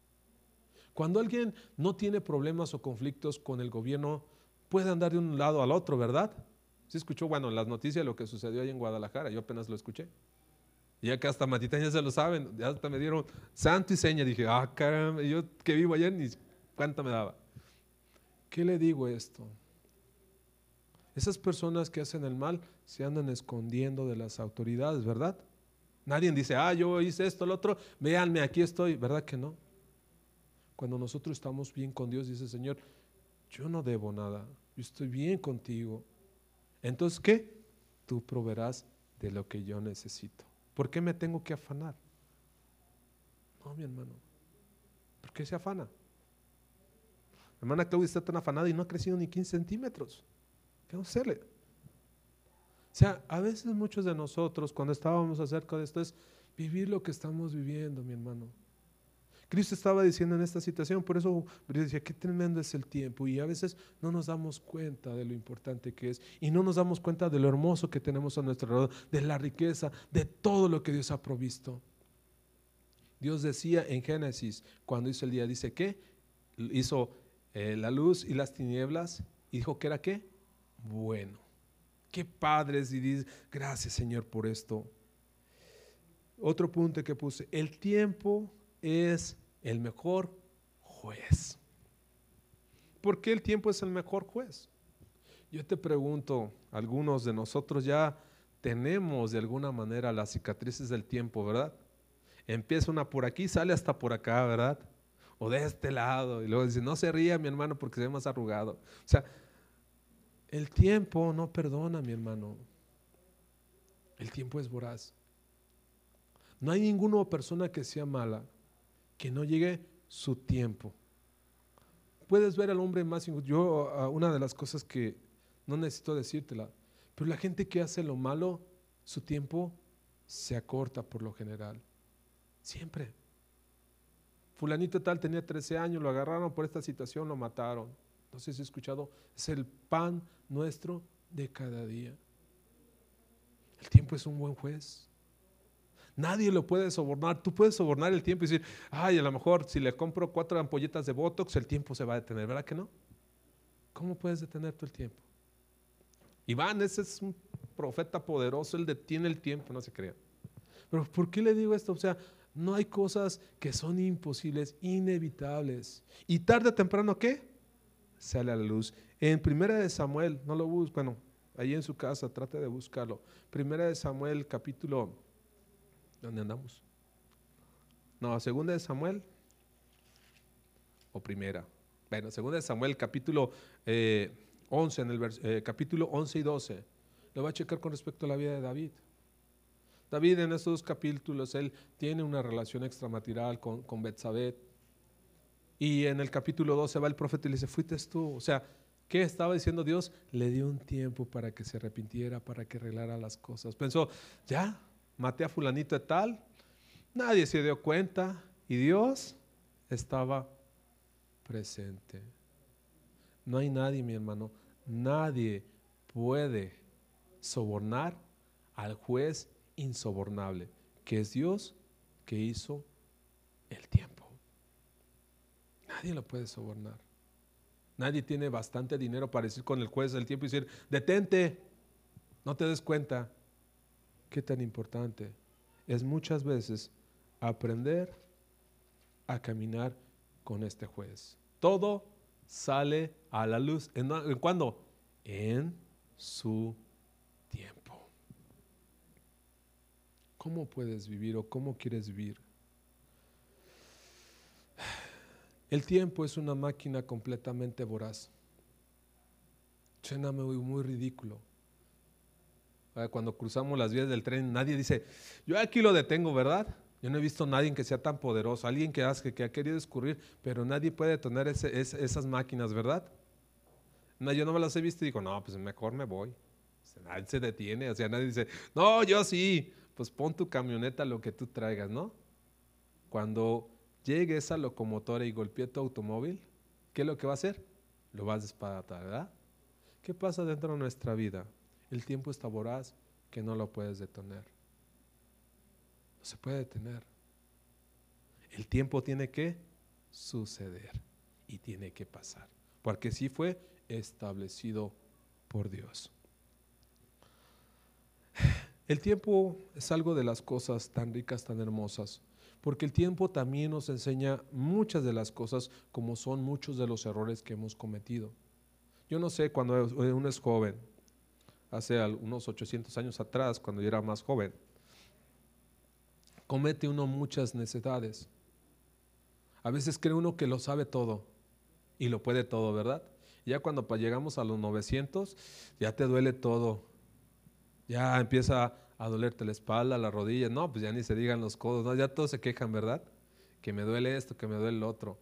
[SPEAKER 1] Cuando alguien no tiene problemas o conflictos con el gobierno, puede andar de un lado al otro, ¿verdad? ¿Se escuchó, bueno, en las noticias lo que sucedió ahí en Guadalajara, yo apenas lo escuché. Y acá hasta Matita ya se lo saben, ya hasta me dieron santo y seña. Dije, ah, caramba, yo que vivo allá ni cuánta me daba. ¿Qué le digo esto? Esas personas que hacen el mal se andan escondiendo de las autoridades, ¿verdad? Nadie dice, ah, yo hice esto, lo otro, véanme, aquí estoy, ¿verdad que no? Cuando nosotros estamos bien con Dios, dice Señor, yo no debo nada, yo estoy bien contigo. Entonces, ¿qué? Tú proveerás de lo que yo necesito. ¿Por qué me tengo que afanar? No, mi hermano. ¿Por qué se afana? Hermana Claudia está tan afanada y no ha crecido ni 15 centímetros. ¿Qué vamos a hacerle? O sea, a veces muchos de nosotros, cuando estábamos acerca de esto, es vivir lo que estamos viviendo, mi hermano. Cristo estaba diciendo en esta situación, por eso decía, qué tremendo es el tiempo. Y a veces no nos damos cuenta de lo importante que es. Y no nos damos cuenta de lo hermoso que tenemos a nuestro alrededor, de la riqueza, de todo lo que Dios ha provisto. Dios decía en Génesis, cuando hizo el día, dice que hizo eh, la luz y las tinieblas, y dijo que era qué? Bueno. Qué padres, gracias Señor por esto. Otro punto que puse, el tiempo es el mejor juez. ¿Por qué el tiempo es el mejor juez? Yo te pregunto, algunos de nosotros ya tenemos de alguna manera las cicatrices del tiempo, ¿verdad? Empieza una por aquí, sale hasta por acá, ¿verdad? O de este lado. Y luego dice, no se ría mi hermano porque se ve más arrugado. O sea, el tiempo no perdona, mi hermano. El tiempo es voraz. No hay ninguna persona que sea mala que no llegue su tiempo. Puedes ver al hombre más Yo, una de las cosas que no necesito decírtela, pero la gente que hace lo malo, su tiempo se acorta por lo general. Siempre. Fulanito tal tenía 13 años, lo agarraron por esta situación, lo mataron. No sé si he escuchado, es el pan nuestro de cada día. El tiempo es un buen juez. Nadie lo puede sobornar. Tú puedes sobornar el tiempo y decir, ay, a lo mejor si le compro cuatro ampolletas de Botox, el tiempo se va a detener. ¿Verdad que no? ¿Cómo puedes detener tú el tiempo? Iván, ese es un profeta poderoso, él detiene el tiempo, no se crea. Pero ¿por qué le digo esto? O sea, no hay cosas que son imposibles, inevitables. Y tarde o temprano, ¿qué? Sale a la luz. En Primera de Samuel, no lo busco, bueno, ahí en su casa, trate de buscarlo. Primera de Samuel, capítulo ¿Dónde andamos? No, segunda de Samuel o primera. Bueno, segunda de Samuel, capítulo 11, eh, en el eh, capítulo 11 y 12. Lo va a checar con respecto a la vida de David. David en estos dos capítulos, él tiene una relación extramarital con, con Betsabé. Y en el capítulo 12 va el profeta y le dice, fuiste tú. O sea, ¿qué estaba diciendo Dios? Le dio un tiempo para que se arrepintiera, para que arreglara las cosas. Pensó, ya, maté a fulanito de tal, nadie se dio cuenta y Dios estaba presente. No hay nadie, mi hermano, nadie puede sobornar al juez insobornable, que es Dios que hizo el tiempo. Nadie lo puede sobornar. Nadie tiene bastante dinero para decir con el juez del tiempo y decir, detente, no te des cuenta, qué tan importante es muchas veces aprender a caminar con este juez. Todo sale a la luz. ¿En, cuándo? En su tiempo. ¿Cómo puedes vivir o cómo quieres vivir? El tiempo es una máquina completamente voraz. Suena muy, muy ridículo cuando cruzamos las vías del tren, nadie dice, yo aquí lo detengo, ¿verdad? Yo no he visto a nadie que sea tan poderoso, alguien que, hace, que ha querido escurrir, pero nadie puede detener esas máquinas, ¿verdad? No, yo no me las he visto y digo, no, pues mejor me voy. nadie se detiene, o sea, nadie dice, no, yo sí, pues pon tu camioneta lo que tú traigas, ¿no? Cuando llegue esa locomotora y golpee tu automóvil, ¿qué es lo que va a hacer? Lo vas a despadatar, ¿verdad? ¿Qué pasa dentro de nuestra vida? El tiempo está voraz que no lo puedes detener. No se puede detener. El tiempo tiene que suceder y tiene que pasar, porque sí fue establecido por Dios. El tiempo es algo de las cosas tan ricas, tan hermosas, porque el tiempo también nos enseña muchas de las cosas como son muchos de los errores que hemos cometido. Yo no sé cuando uno es joven, hace unos 800 años atrás, cuando yo era más joven, comete uno muchas necesidades. A veces cree uno que lo sabe todo y lo puede todo, ¿verdad? Ya cuando llegamos a los 900, ya te duele todo. Ya empieza a dolerte la espalda, la rodilla. No, pues ya ni se digan los codos. Ya todos se quejan, ¿verdad? Que me duele esto, que me duele lo otro.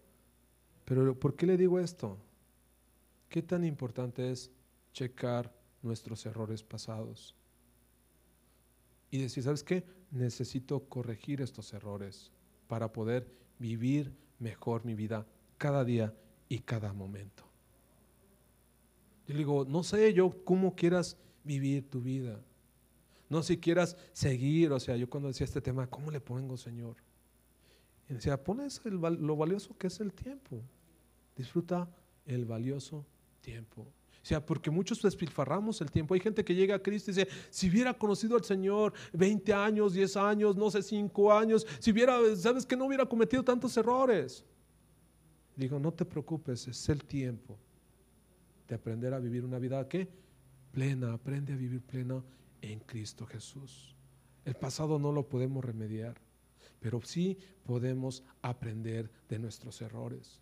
[SPEAKER 1] Pero ¿por qué le digo esto? ¿Qué tan importante es checar nuestros errores pasados? Y decir, ¿sabes qué? Necesito corregir estos errores para poder vivir mejor mi vida cada día y cada momento. Yo digo, no sé yo cómo quieras vivir tu vida. No si quieras seguir, o sea, yo cuando decía este tema, ¿cómo le pongo, Señor? Y decía, pones lo valioso que es el tiempo. Disfruta el valioso tiempo. O sea, porque muchos despilfarramos el tiempo. Hay gente que llega a Cristo y dice, si hubiera conocido al Señor 20 años, 10 años, no sé, 5 años, si hubiera, sabes que no hubiera cometido tantos errores. Digo, no te preocupes, es el tiempo de aprender a vivir una vida que plena, aprende a vivir plena en Cristo Jesús. El pasado no lo podemos remediar, pero sí podemos aprender de nuestros errores.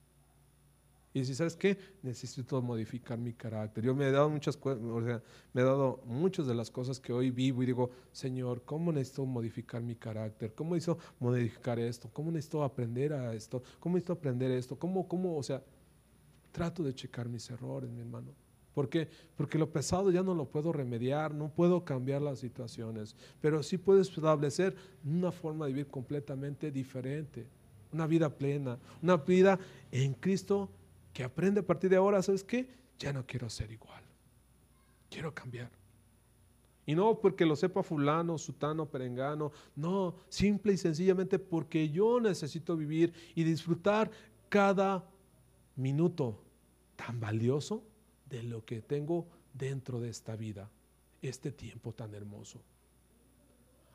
[SPEAKER 1] Y si sabes qué, necesito modificar mi carácter. Yo me he dado muchas o sea, me he dado muchas de las cosas que hoy vivo y digo, Señor, ¿cómo necesito modificar mi carácter? ¿Cómo necesito modificar esto? ¿Cómo necesito aprender a esto? ¿Cómo necesito aprender esto? ¿Cómo, cómo, o sea, trato de checar mis errores, mi hermano? ¿Por qué? Porque lo pesado ya no lo puedo remediar, no puedo cambiar las situaciones, pero sí puedo establecer una forma de vivir completamente diferente, una vida plena, una vida en Cristo que aprende a partir de ahora, ¿sabes qué? Ya no quiero ser igual, quiero cambiar. Y no porque lo sepa fulano, sutano, perengano, no, simple y sencillamente porque yo necesito vivir y disfrutar cada minuto tan valioso de lo que tengo dentro de esta vida, este tiempo tan hermoso.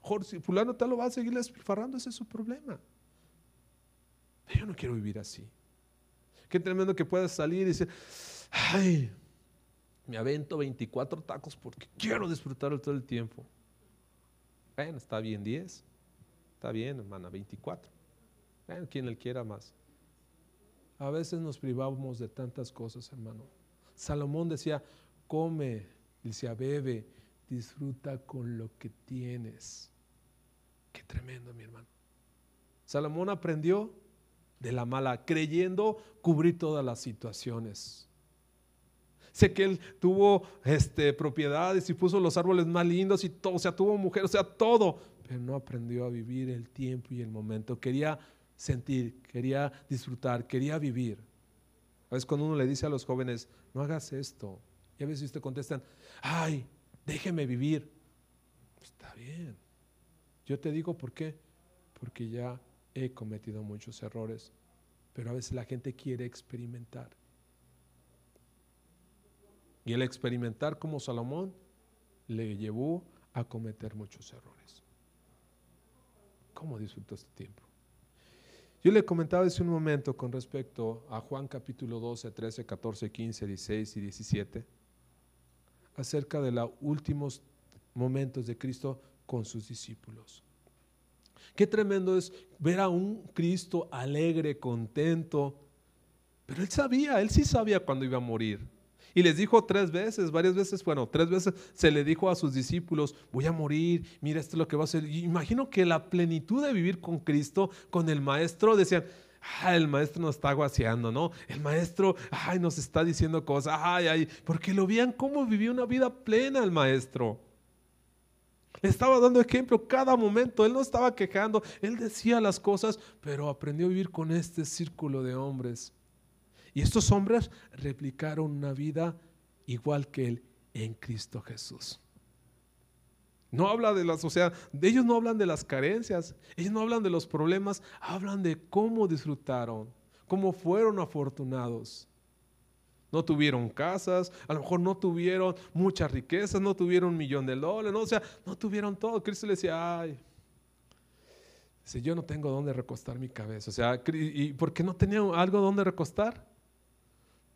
[SPEAKER 1] Jorge, si fulano tal lo va a seguir despilfarrando, ese es su problema. Yo no quiero vivir así. Qué tremendo que puedas salir y decir, ay, me avento 24 tacos porque quiero disfrutar todo el tiempo. Bueno, está bien 10. Está bien, hermana, 24. Bueno, quien le quiera más. A veces nos privamos de tantas cosas, hermano. Salomón decía, come, decía, bebe, disfruta con lo que tienes. Qué tremendo, mi hermano. Salomón aprendió de la mala, creyendo cubrir todas las situaciones. Sé que él tuvo este, propiedades y puso los árboles más lindos y todo, o sea, tuvo mujer, o sea, todo, pero no aprendió a vivir el tiempo y el momento. Quería sentir, quería disfrutar, quería vivir. A veces cuando uno le dice a los jóvenes, no hagas esto, y a veces te contestan, ay, déjeme vivir. Está bien. Yo te digo por qué. Porque ya he cometido muchos errores, pero a veces la gente quiere experimentar. Y el experimentar como Salomón le llevó a cometer muchos errores. ¿Cómo disfrutó este tiempo? Yo le comentaba hace un momento con respecto a Juan capítulo 12, 13, 14, 15, 16 y 17, acerca de los últimos momentos de Cristo con sus discípulos. Qué tremendo es ver a un Cristo alegre, contento. Pero él sabía, él sí sabía cuándo iba a morir. Y les dijo tres veces, varias veces, bueno, tres veces se le dijo a sus discípulos, voy a morir, mira esto es lo que va a hacer. imagino que la plenitud de vivir con Cristo, con el Maestro, decían, ah, el Maestro nos está aguaceando, ¿no? El Maestro, ay, nos está diciendo cosas, ay, ay, porque lo veían cómo vivía una vida plena el Maestro. Estaba dando ejemplo cada momento. Él no estaba quejando. Él decía las cosas, pero aprendió a vivir con este círculo de hombres. Y estos hombres replicaron una vida igual que él en Cristo Jesús. No habla de las, o sea, ellos no hablan de las carencias, ellos no hablan de los problemas, hablan de cómo disfrutaron, cómo fueron afortunados. No tuvieron casas, a lo mejor no tuvieron muchas riquezas, no tuvieron un millón de dólares, no, o sea, no tuvieron todo. Cristo le decía, ay, si yo no tengo dónde recostar mi cabeza, o sea, ¿y por qué no tenía algo donde recostar?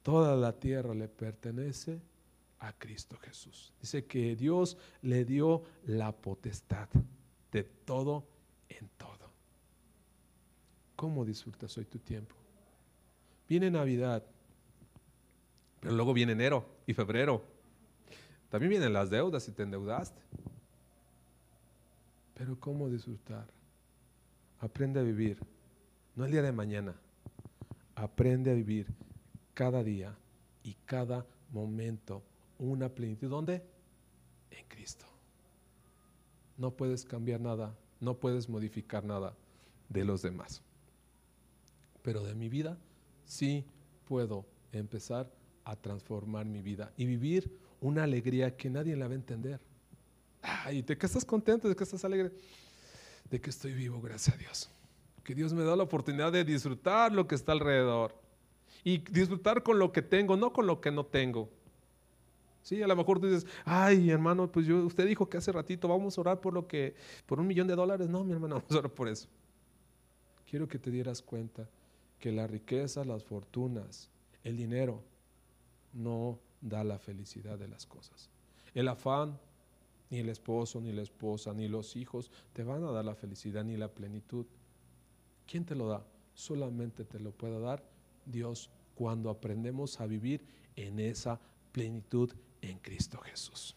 [SPEAKER 1] Toda la tierra le pertenece a Cristo Jesús. Dice que Dios le dio la potestad de todo en todo. ¿Cómo disfrutas hoy tu tiempo? Viene Navidad, pero luego viene enero y febrero. También vienen las deudas si te endeudaste. Pero ¿cómo disfrutar? Aprende a vivir, no el día de mañana. Aprende a vivir cada día y cada momento una plenitud. ¿Dónde? En Cristo. No puedes cambiar nada, no puedes modificar nada de los demás. Pero de mi vida sí puedo empezar a transformar mi vida y vivir una alegría que nadie la va a entender. Ay, ¿de qué estás contento? ¿De qué estás alegre? De que estoy vivo, gracias a Dios. Que Dios me da la oportunidad de disfrutar lo que está alrededor. Y disfrutar con lo que tengo, no con lo que no tengo. Sí, a lo mejor tú dices, ay, hermano, pues yo, usted dijo que hace ratito vamos a orar por lo que, por un millón de dólares. No, mi hermano, *laughs* vamos a orar por eso. Quiero que te dieras cuenta que la riqueza, las fortunas, el dinero, no da la felicidad de las cosas. El afán, ni el esposo, ni la esposa, ni los hijos te van a dar la felicidad ni la plenitud. ¿Quién te lo da? Solamente te lo puede dar Dios cuando aprendemos a vivir en esa plenitud en Cristo Jesús.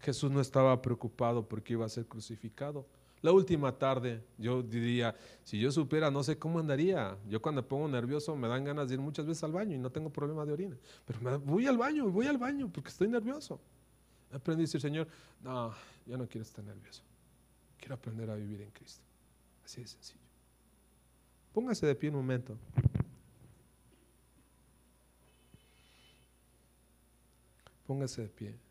[SPEAKER 1] Jesús no estaba preocupado porque iba a ser crucificado. La última tarde, yo diría, si yo supiera, no sé cómo andaría. Yo cuando me pongo nervioso me dan ganas de ir muchas veces al baño y no tengo problema de orina. Pero voy al baño, voy al baño porque estoy nervioso. Aprendí a decir, Señor, no, ya no quiero estar nervioso. Quiero aprender a vivir en Cristo. Así de sencillo. Póngase de pie un momento. Póngase de pie.